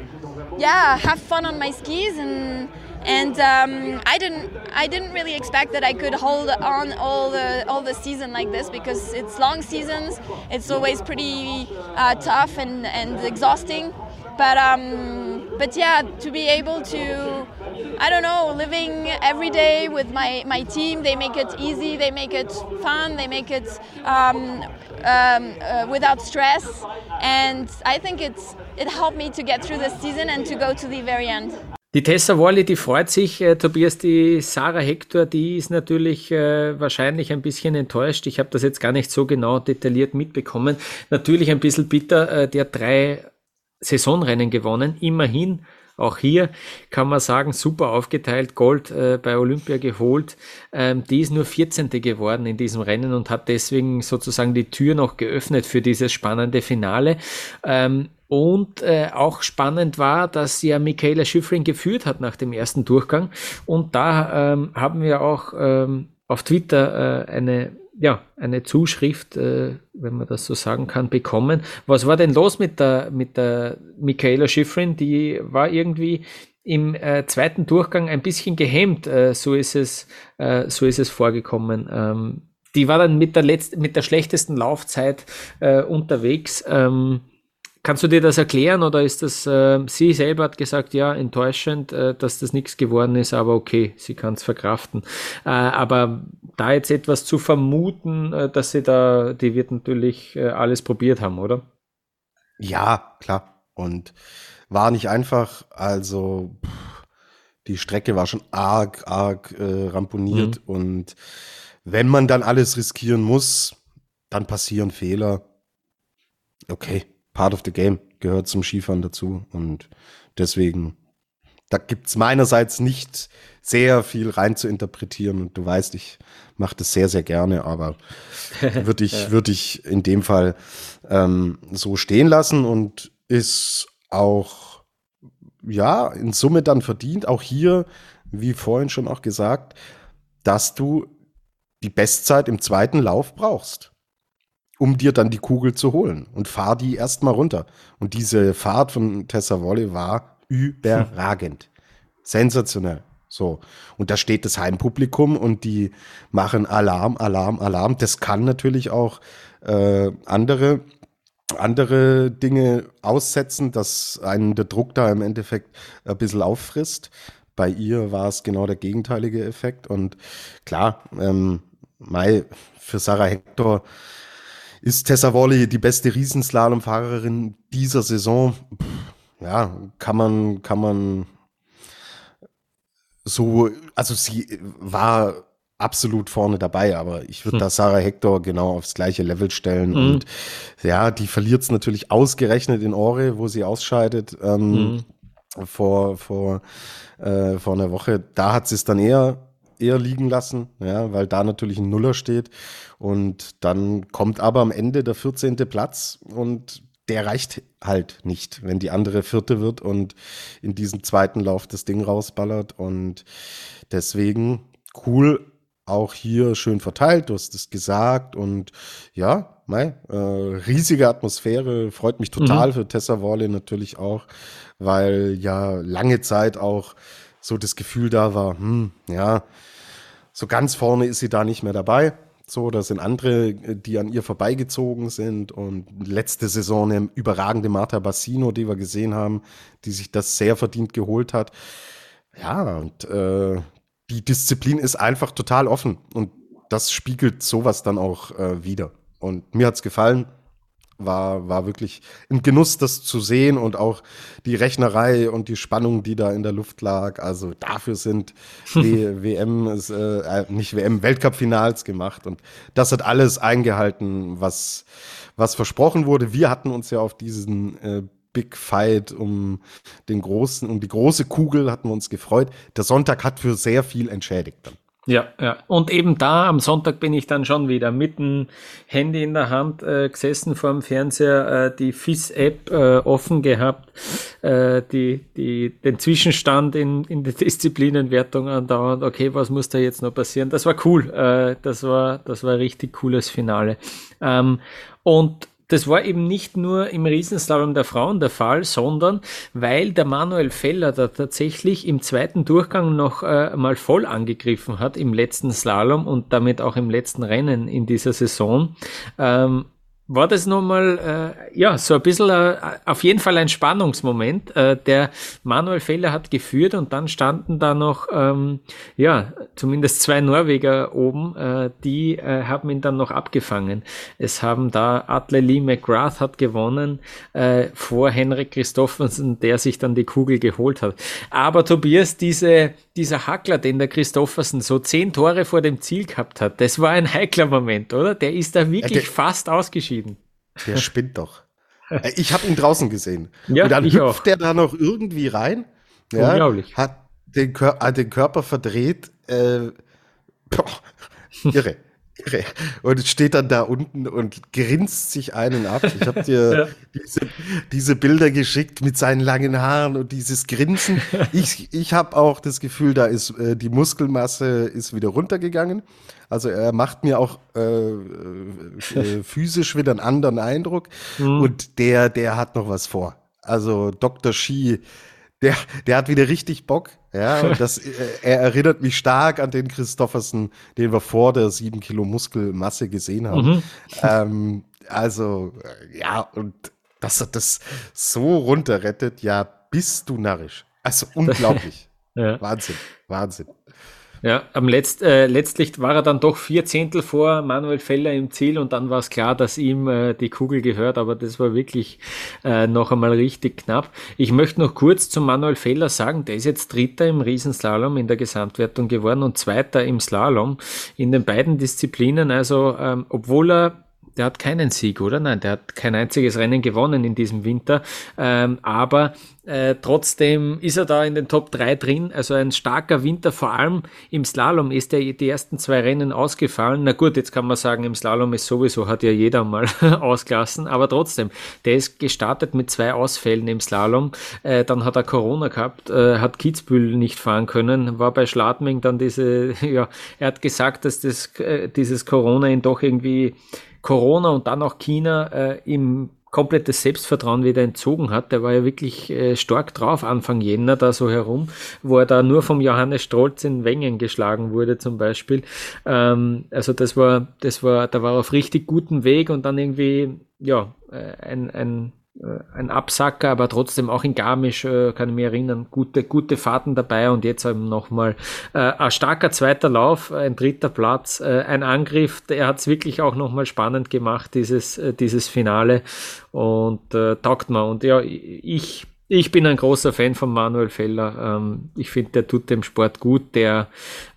yeah, have fun on my skis and and um, I didn't I didn't really expect that I could hold on all the all the season like this because it's long seasons. It's always pretty uh, tough and, and exhausting. But um, but yeah, to be able to I don't know, living every day with my, my team, they make it easy, they make it fun, they make it um, um, uh, without stress, and I think it's it helped me to get through the season and to go to the very end. Die Tessa Worley, die freut sich, äh, Tobias, die Sarah Hector, die ist natürlich äh, wahrscheinlich ein bisschen enttäuscht. Ich habe das jetzt gar nicht so genau detailliert mitbekommen. Natürlich ein bisschen bitter, äh, der drei Saisonrennen gewonnen, immerhin. Auch hier kann man sagen, super aufgeteilt, Gold äh, bei Olympia geholt. Ähm, die ist nur 14. geworden in diesem Rennen und hat deswegen sozusagen die Tür noch geöffnet für dieses spannende Finale. Ähm, und äh, auch spannend war, dass ja Michaela Schifrin geführt hat nach dem ersten Durchgang. Und da ähm, haben wir auch ähm, auf Twitter äh, eine, ja, eine Zuschrift, äh, wenn man das so sagen kann, bekommen. Was war denn los mit der, mit der Michaela Schifrin? Die war irgendwie im äh, zweiten Durchgang ein bisschen gehemmt, äh, so ist es, äh, so ist es vorgekommen. Ähm, die war dann mit der, letzt mit der schlechtesten Laufzeit äh, unterwegs. Ähm, Kannst du dir das erklären oder ist das, äh, sie selber hat gesagt, ja, enttäuschend, äh, dass das nichts geworden ist, aber okay, sie kann es verkraften. Äh, aber da jetzt etwas zu vermuten, äh, dass sie da, die wird natürlich äh, alles probiert haben, oder? Ja, klar. Und war nicht einfach, also pff, die Strecke war schon arg, arg äh, ramponiert mhm. und wenn man dann alles riskieren muss, dann passieren Fehler. Okay, part of the game, gehört zum Skifahren dazu. Und deswegen, da gibt's meinerseits nicht sehr viel rein zu interpretieren. Und du weißt, ich mache das sehr, sehr gerne, aber würde ich, ja. würde ich in dem Fall ähm, so stehen lassen und ist auch, ja, in Summe dann verdient. Auch hier, wie vorhin schon auch gesagt, dass du die Bestzeit im zweiten Lauf brauchst um dir dann die Kugel zu holen. Und fahr die erstmal runter. Und diese Fahrt von Tessa Wolle war überragend. Hm. Sensationell. So. Und da steht das Heimpublikum und die machen Alarm, Alarm, Alarm. Das kann natürlich auch äh, andere, andere Dinge aussetzen, dass einen der Druck da im Endeffekt ein bisschen auffrisst. Bei ihr war es genau der gegenteilige Effekt. Und klar, ähm, Mai für Sarah Hector ist Tessa Worley die beste Riesenslalomfahrerin dieser Saison? Ja, kann man, kann man so, also sie war absolut vorne dabei, aber ich würde hm. da Sarah Hector genau aufs gleiche Level stellen. Mhm. Und ja, die verliert es natürlich ausgerechnet in Ore, wo sie ausscheidet. Ähm, mhm. Vor, vor, äh, vor einer Woche. Da hat sie es dann eher eher liegen lassen, ja, weil da natürlich ein Nuller steht. Und dann kommt aber am Ende der 14. Platz und der reicht halt nicht, wenn die andere vierte wird und in diesem zweiten Lauf das Ding rausballert. Und deswegen cool, auch hier schön verteilt, du hast es gesagt und ja, mei, äh, riesige Atmosphäre, freut mich total mhm. für Tessa Worley natürlich auch, weil ja lange Zeit auch so das Gefühl da war, hm, ja, so ganz vorne ist sie da nicht mehr dabei. So, da sind andere, die an ihr vorbeigezogen sind. Und letzte Saison eine überragende Marta Bassino, die wir gesehen haben, die sich das sehr verdient geholt hat. Ja, und äh, die Disziplin ist einfach total offen. Und das spiegelt sowas dann auch äh, wieder. Und mir hat's gefallen. War, war wirklich ein Genuss, das zu sehen und auch die Rechnerei und die Spannung, die da in der Luft lag. Also dafür sind WM, äh, äh, nicht WM, Weltcup-Finals gemacht und das hat alles eingehalten, was, was versprochen wurde. Wir hatten uns ja auf diesen äh, Big Fight um den großen, um die große Kugel hatten wir uns gefreut. Der Sonntag hat für sehr viel entschädigt dann. Ja, ja. Und eben da am Sonntag bin ich dann schon wieder mit dem Handy in der Hand äh, gesessen vor dem Fernseher, äh, die FIS-App äh, offen gehabt, äh, die, die, den Zwischenstand in, in der Disziplinenwertung andauernd. Okay, was muss da jetzt noch passieren? Das war cool. Äh, das war, das war richtig cooles Finale. Ähm, und das war eben nicht nur im Riesenslalom der Frauen der Fall, sondern weil der Manuel Feller da tatsächlich im zweiten Durchgang noch äh, mal voll angegriffen hat im letzten Slalom und damit auch im letzten Rennen in dieser Saison. Ähm, war das nochmal, äh, ja, so ein bisschen, äh, auf jeden Fall ein Spannungsmoment. Äh, der Manuel Feller hat geführt und dann standen da noch, ähm, ja, zumindest zwei Norweger oben, äh, die äh, haben ihn dann noch abgefangen. Es haben da Atle Lee McGrath hat gewonnen, äh, vor Henrik Christoffersen, der sich dann die Kugel geholt hat. Aber Tobias, diese, dieser Hackler, den der Christoffersen so zehn Tore vor dem Ziel gehabt hat, das war ein heikler Moment, oder? Der ist da wirklich ja, fast ausgeschieden. Der spinnt doch. Äh, ich habe ihn draußen gesehen. Ja, und dann hüpft auch. der da noch irgendwie rein. Ja, Unglaublich. Hat den, Kör äh, den Körper verdreht. Äh, boah, irre. Und steht dann da unten und grinst sich einen ab. Ich habe dir ja. diese, diese, Bilder geschickt mit seinen langen Haaren und dieses Grinsen. Ich, ich habe auch das Gefühl, da ist äh, die Muskelmasse ist wieder runtergegangen. Also er macht mir auch äh, äh, physisch wieder einen anderen Eindruck. Mhm. Und der, der hat noch was vor. Also Dr. Ski, der, der hat wieder richtig Bock. Ja, und das, äh, er erinnert mich stark an den Christoffersen, den wir vor der sieben Kilo Muskelmasse gesehen haben. Mhm. Ähm, also, ja, und dass er das so runterrettet, ja, bist du narrisch. Also unglaublich. ja. Wahnsinn, Wahnsinn. Ja, am letzt, äh, letztlich war er dann doch vier Zehntel vor Manuel Feller im Ziel und dann war es klar, dass ihm äh, die Kugel gehört, aber das war wirklich äh, noch einmal richtig knapp. Ich möchte noch kurz zu Manuel Feller sagen, der ist jetzt Dritter im Riesenslalom in der Gesamtwertung geworden und Zweiter im Slalom in den beiden Disziplinen. Also ähm, obwohl er der hat keinen Sieg, oder? Nein, der hat kein einziges Rennen gewonnen in diesem Winter. Ähm, aber äh, trotzdem ist er da in den Top 3 drin. Also ein starker Winter, vor allem im Slalom ist er die ersten zwei Rennen ausgefallen. Na gut, jetzt kann man sagen, im Slalom ist sowieso, hat ja jeder mal ausgelassen, aber trotzdem, der ist gestartet mit zwei Ausfällen im Slalom. Äh, dann hat er Corona gehabt, äh, hat Kitzbühel nicht fahren können, war bei Schladming dann diese, ja, er hat gesagt, dass das, äh, dieses Corona ihn doch irgendwie Corona und dann auch China äh, im komplettes Selbstvertrauen wieder entzogen hat. Der war ja wirklich äh, stark drauf Anfang Jänner da so herum, wo er da nur vom Johannes Strolz in Wengen geschlagen wurde zum Beispiel. Ähm, also das war, das war, da war er auf richtig gutem Weg und dann irgendwie, ja, äh, ein, ein ein Absacker, aber trotzdem auch in Garmisch, äh, kann ich mich erinnern, gute, gute Fahrten dabei und jetzt eben nochmal äh, ein starker zweiter Lauf, ein dritter Platz, äh, ein Angriff, er hat es wirklich auch nochmal spannend gemacht, dieses, äh, dieses Finale und äh, taugt mir und ja, ich ich bin ein großer Fan von Manuel Feller. Ähm, ich finde, der tut dem Sport gut. Der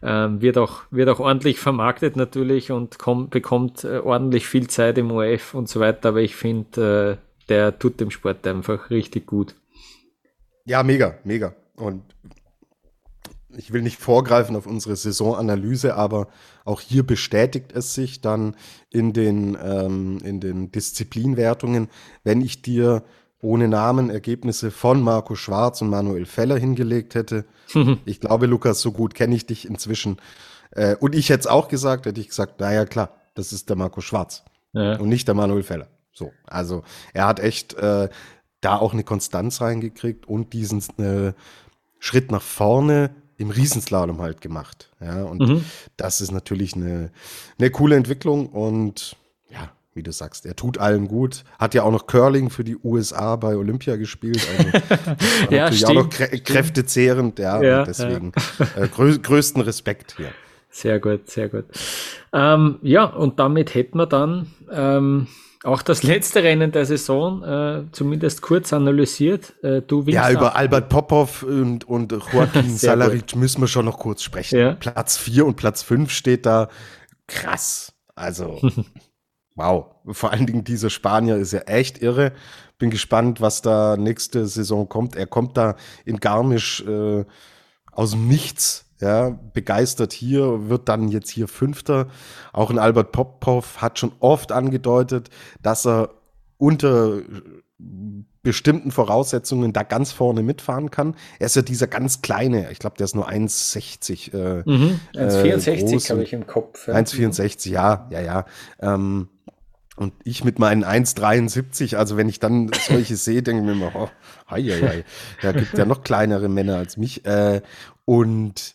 ähm, wird, auch, wird auch ordentlich vermarktet natürlich und kommt, bekommt äh, ordentlich viel Zeit im OF und so weiter. Aber ich finde, äh, der tut dem Sport einfach richtig gut. Ja, mega, mega. Und ich will nicht vorgreifen auf unsere Saisonanalyse, aber auch hier bestätigt es sich dann in den, ähm, in den Disziplinwertungen, wenn ich dir ohne Namen Ergebnisse von Marco Schwarz und Manuel Feller hingelegt hätte. ich glaube, Lukas, so gut kenne ich dich inzwischen. Äh, und ich hätte es auch gesagt, hätte ich gesagt, naja, klar, das ist der Marco Schwarz ja. und nicht der Manuel Feller. So, also er hat echt äh, da auch eine Konstanz reingekriegt und diesen äh, Schritt nach vorne im Riesenslalom halt gemacht. Ja, und mhm. das ist natürlich eine, eine coole Entwicklung und ja, wie du sagst, er tut allen gut. Hat ja auch noch Curling für die USA bei Olympia gespielt. Also ja, natürlich stimmt, auch noch krä kräftezehrend. Ja, ja deswegen ja. Äh, grö größten Respekt hier. Sehr gut, sehr gut. Ähm, ja, und damit hätten wir dann ähm, auch das letzte Rennen der Saison, äh, zumindest kurz analysiert. Äh, du ja, über ab. Albert Popov und, und Joaquin Salaric müssen wir schon noch kurz sprechen. Ja. Platz 4 und Platz 5 steht da. Krass. Also, wow. Vor allen Dingen dieser Spanier ist ja echt irre. Bin gespannt, was da nächste Saison kommt. Er kommt da in Garmisch äh, aus dem Nichts ja, begeistert hier, wird dann jetzt hier Fünfter. Auch ein Albert Popov hat schon oft angedeutet, dass er unter bestimmten Voraussetzungen da ganz vorne mitfahren kann. Er ist ja dieser ganz kleine, ich glaube, der ist nur 1,60. Äh, mhm, 1,64 äh, habe ich im Kopf. Ja. 1,64, ja, ja, ja. Ähm, und ich mit meinen 1,73, also wenn ich dann solche sehe, denke ich mir immer, oh, hei, hei, hei. da gibt ja noch kleinere Männer als mich. Äh, und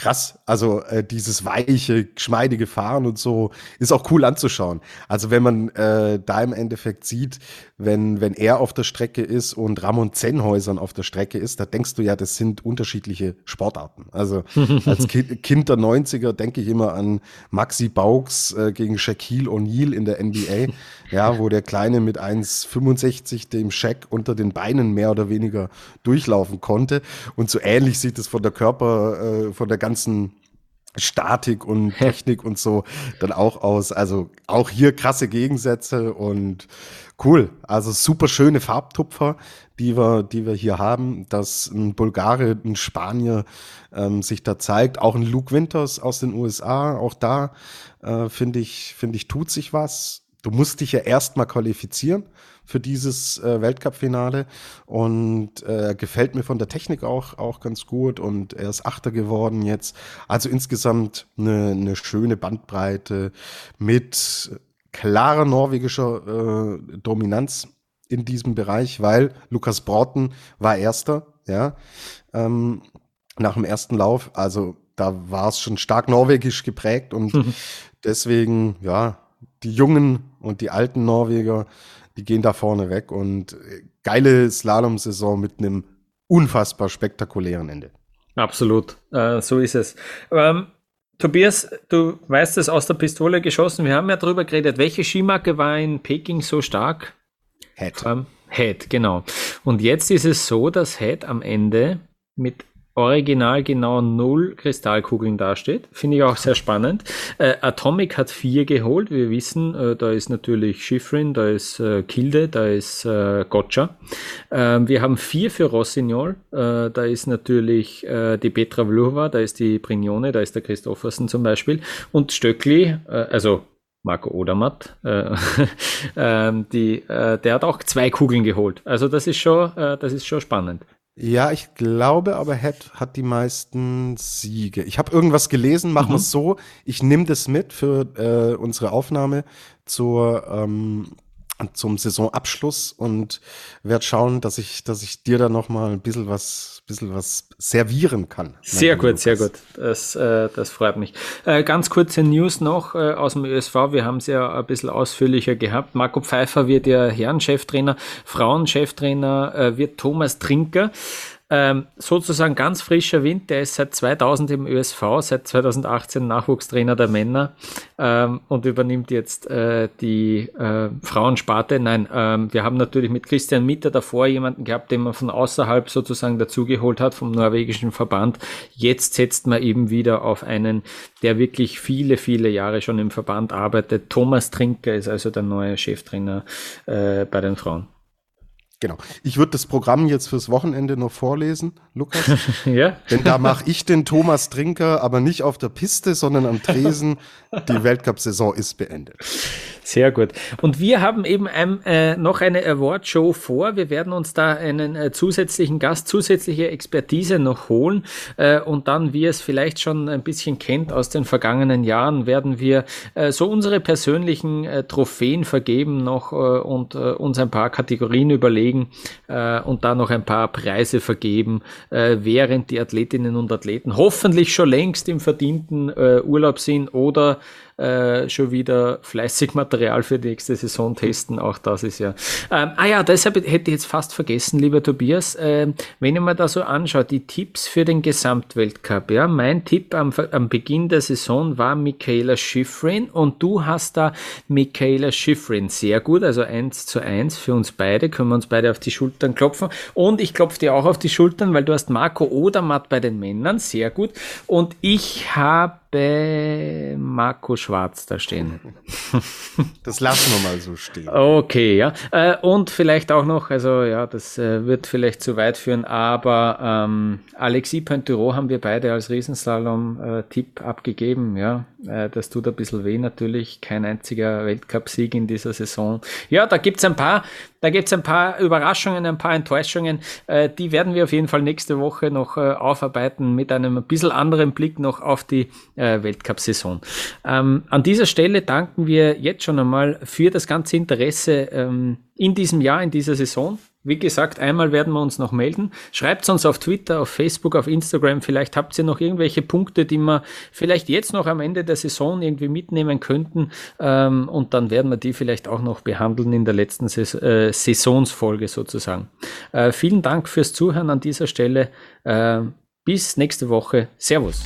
krass. Also äh, dieses weiche, geschmeidige Fahren und so ist auch cool anzuschauen. Also wenn man äh, da im Endeffekt sieht, wenn, wenn er auf der Strecke ist und Ramon Zenhäusern auf der Strecke ist, da denkst du ja, das sind unterschiedliche Sportarten. Also als kind, kind der 90er denke ich immer an Maxi Baux äh, gegen Shaquille O'Neal in der NBA, ja, wo der Kleine mit 1,65 dem Shaq unter den Beinen mehr oder weniger durchlaufen konnte. Und so ähnlich sieht es von der Körper, äh, von der ganzen Statik und Technik und so dann auch aus. Also auch hier krasse Gegensätze und Cool, also super schöne Farbtupfer, die wir, die wir hier haben, dass ein Bulgare, ein Spanier ähm, sich da zeigt, auch ein Luke Winters aus den USA, auch da äh, finde ich, finde ich, tut sich was. Du musst dich ja erstmal qualifizieren für dieses äh, Weltcup-Finale und äh, gefällt mir von der Technik auch, auch ganz gut und er ist Achter geworden jetzt. Also insgesamt eine, eine schöne Bandbreite mit klarer norwegischer äh, Dominanz in diesem Bereich, weil Lukas Broughton war Erster, ja, ähm, nach dem ersten Lauf. Also da war es schon stark norwegisch geprägt und mhm. deswegen, ja, die Jungen und die alten Norweger, die gehen da vorne weg und äh, geile Slalom-Saison mit einem unfassbar spektakulären Ende. Absolut, äh, so ist es. Ähm, Tobias, du weißt es aus der Pistole geschossen. Wir haben ja darüber geredet. Welche Skimarke war in Peking so stark? Head. Ähm, Head, genau. Und jetzt ist es so, dass Head am Ende mit original genau null Kristallkugeln dasteht. Finde ich auch sehr spannend. Äh, Atomic hat vier geholt. Wir wissen, äh, da ist natürlich Schifrin, da ist äh, Kilde, da ist äh, Gotcha. Ähm, wir haben vier für Rossignol. Äh, da ist natürlich äh, die Petra Vlhova, da ist die Brignone, da ist der Christoffersen zum Beispiel. Und Stöckli, also Marco Odermatt, äh, äh, die, äh, der hat auch zwei Kugeln geholt. Also das ist schon, äh, das ist schon spannend. Ja, ich glaube aber Head hat die meisten Siege. Ich habe irgendwas gelesen, machen mhm. wir es so. Ich nehme das mit für äh, unsere Aufnahme zur ähm, zum Saisonabschluss und werde schauen, dass ich, dass ich dir da noch mal ein bisschen was, bisschen was servieren kann. Sehr gut, Lukas. sehr gut. Das, äh, das freut mich. Äh, ganz kurze News noch äh, aus dem ÖSV. Wir haben es ja ein bisschen ausführlicher gehabt. Marco Pfeiffer wird ja Herrencheftrainer, Frauencheftrainer äh, wird Thomas Trinker ähm, sozusagen ganz frischer Wind. Der ist seit 2000 im ÖSV, seit 2018 Nachwuchstrainer der Männer ähm, und übernimmt jetzt äh, die äh, Frauensparte. Nein, ähm, wir haben natürlich mit Christian Mitter davor jemanden gehabt, den man von außerhalb sozusagen dazugeholt hat vom norwegischen Verband. Jetzt setzt man eben wieder auf einen, der wirklich viele, viele Jahre schon im Verband arbeitet. Thomas Trinker ist also der neue Cheftrainer äh, bei den Frauen. Genau. Ich würde das Programm jetzt fürs Wochenende noch vorlesen, Lukas. ja. Denn da mache ich den Thomas Trinker, aber nicht auf der Piste, sondern am Tresen. Die Weltcup-Saison ist beendet. Sehr gut. Und wir haben eben ein, äh, noch eine Award-Show vor. Wir werden uns da einen äh, zusätzlichen Gast, zusätzliche Expertise noch holen. Äh, und dann, wie es vielleicht schon ein bisschen kennt aus den vergangenen Jahren, werden wir äh, so unsere persönlichen äh, Trophäen vergeben noch äh, und uns ein paar Kategorien überlegen und da noch ein paar Preise vergeben, während die Athletinnen und Athleten hoffentlich schon längst im verdienten Urlaub sind oder äh, schon wieder fleißig Material für die nächste Saison testen. Auch das ist ja. Ähm, ah ja, deshalb hätte ich jetzt fast vergessen, lieber Tobias, äh, wenn ich mir da so anschaue, die Tipps für den Gesamtweltcup. Ja, mein Tipp am, am Beginn der Saison war Michaela Schifrin und du hast da Michaela Schifrin sehr gut, also eins zu eins für uns beide, können wir uns beide auf die Schultern klopfen. Und ich klopfe dir auch auf die Schultern, weil du hast Marco Odermatt bei den Männern, sehr gut. Und ich habe habe Marco Schwarz da stehen. Das lassen wir mal so stehen. Okay, ja. Äh, und vielleicht auch noch, also ja, das äh, wird vielleicht zu weit führen, aber ähm, Alexis Pointuro haben wir beide als Riesenslalom-Tipp abgegeben, ja. Äh, das tut ein bisschen weh natürlich, kein einziger Weltcup-Sieg in dieser Saison. Ja, da gibt's ein paar, da gibt's ein paar Überraschungen, ein paar Enttäuschungen. Äh, die werden wir auf jeden Fall nächste Woche noch äh, aufarbeiten mit einem ein bisschen anderen Blick noch auf die Weltcup-Saison. Ähm, an dieser Stelle danken wir jetzt schon einmal für das ganze Interesse ähm, in diesem Jahr, in dieser Saison. Wie gesagt, einmal werden wir uns noch melden. Schreibt uns auf Twitter, auf Facebook, auf Instagram. Vielleicht habt ihr noch irgendwelche Punkte, die wir vielleicht jetzt noch am Ende der Saison irgendwie mitnehmen könnten. Ähm, und dann werden wir die vielleicht auch noch behandeln in der letzten äh, Saisonsfolge sozusagen. Äh, vielen Dank fürs Zuhören an dieser Stelle. Äh, bis nächste Woche. Servus.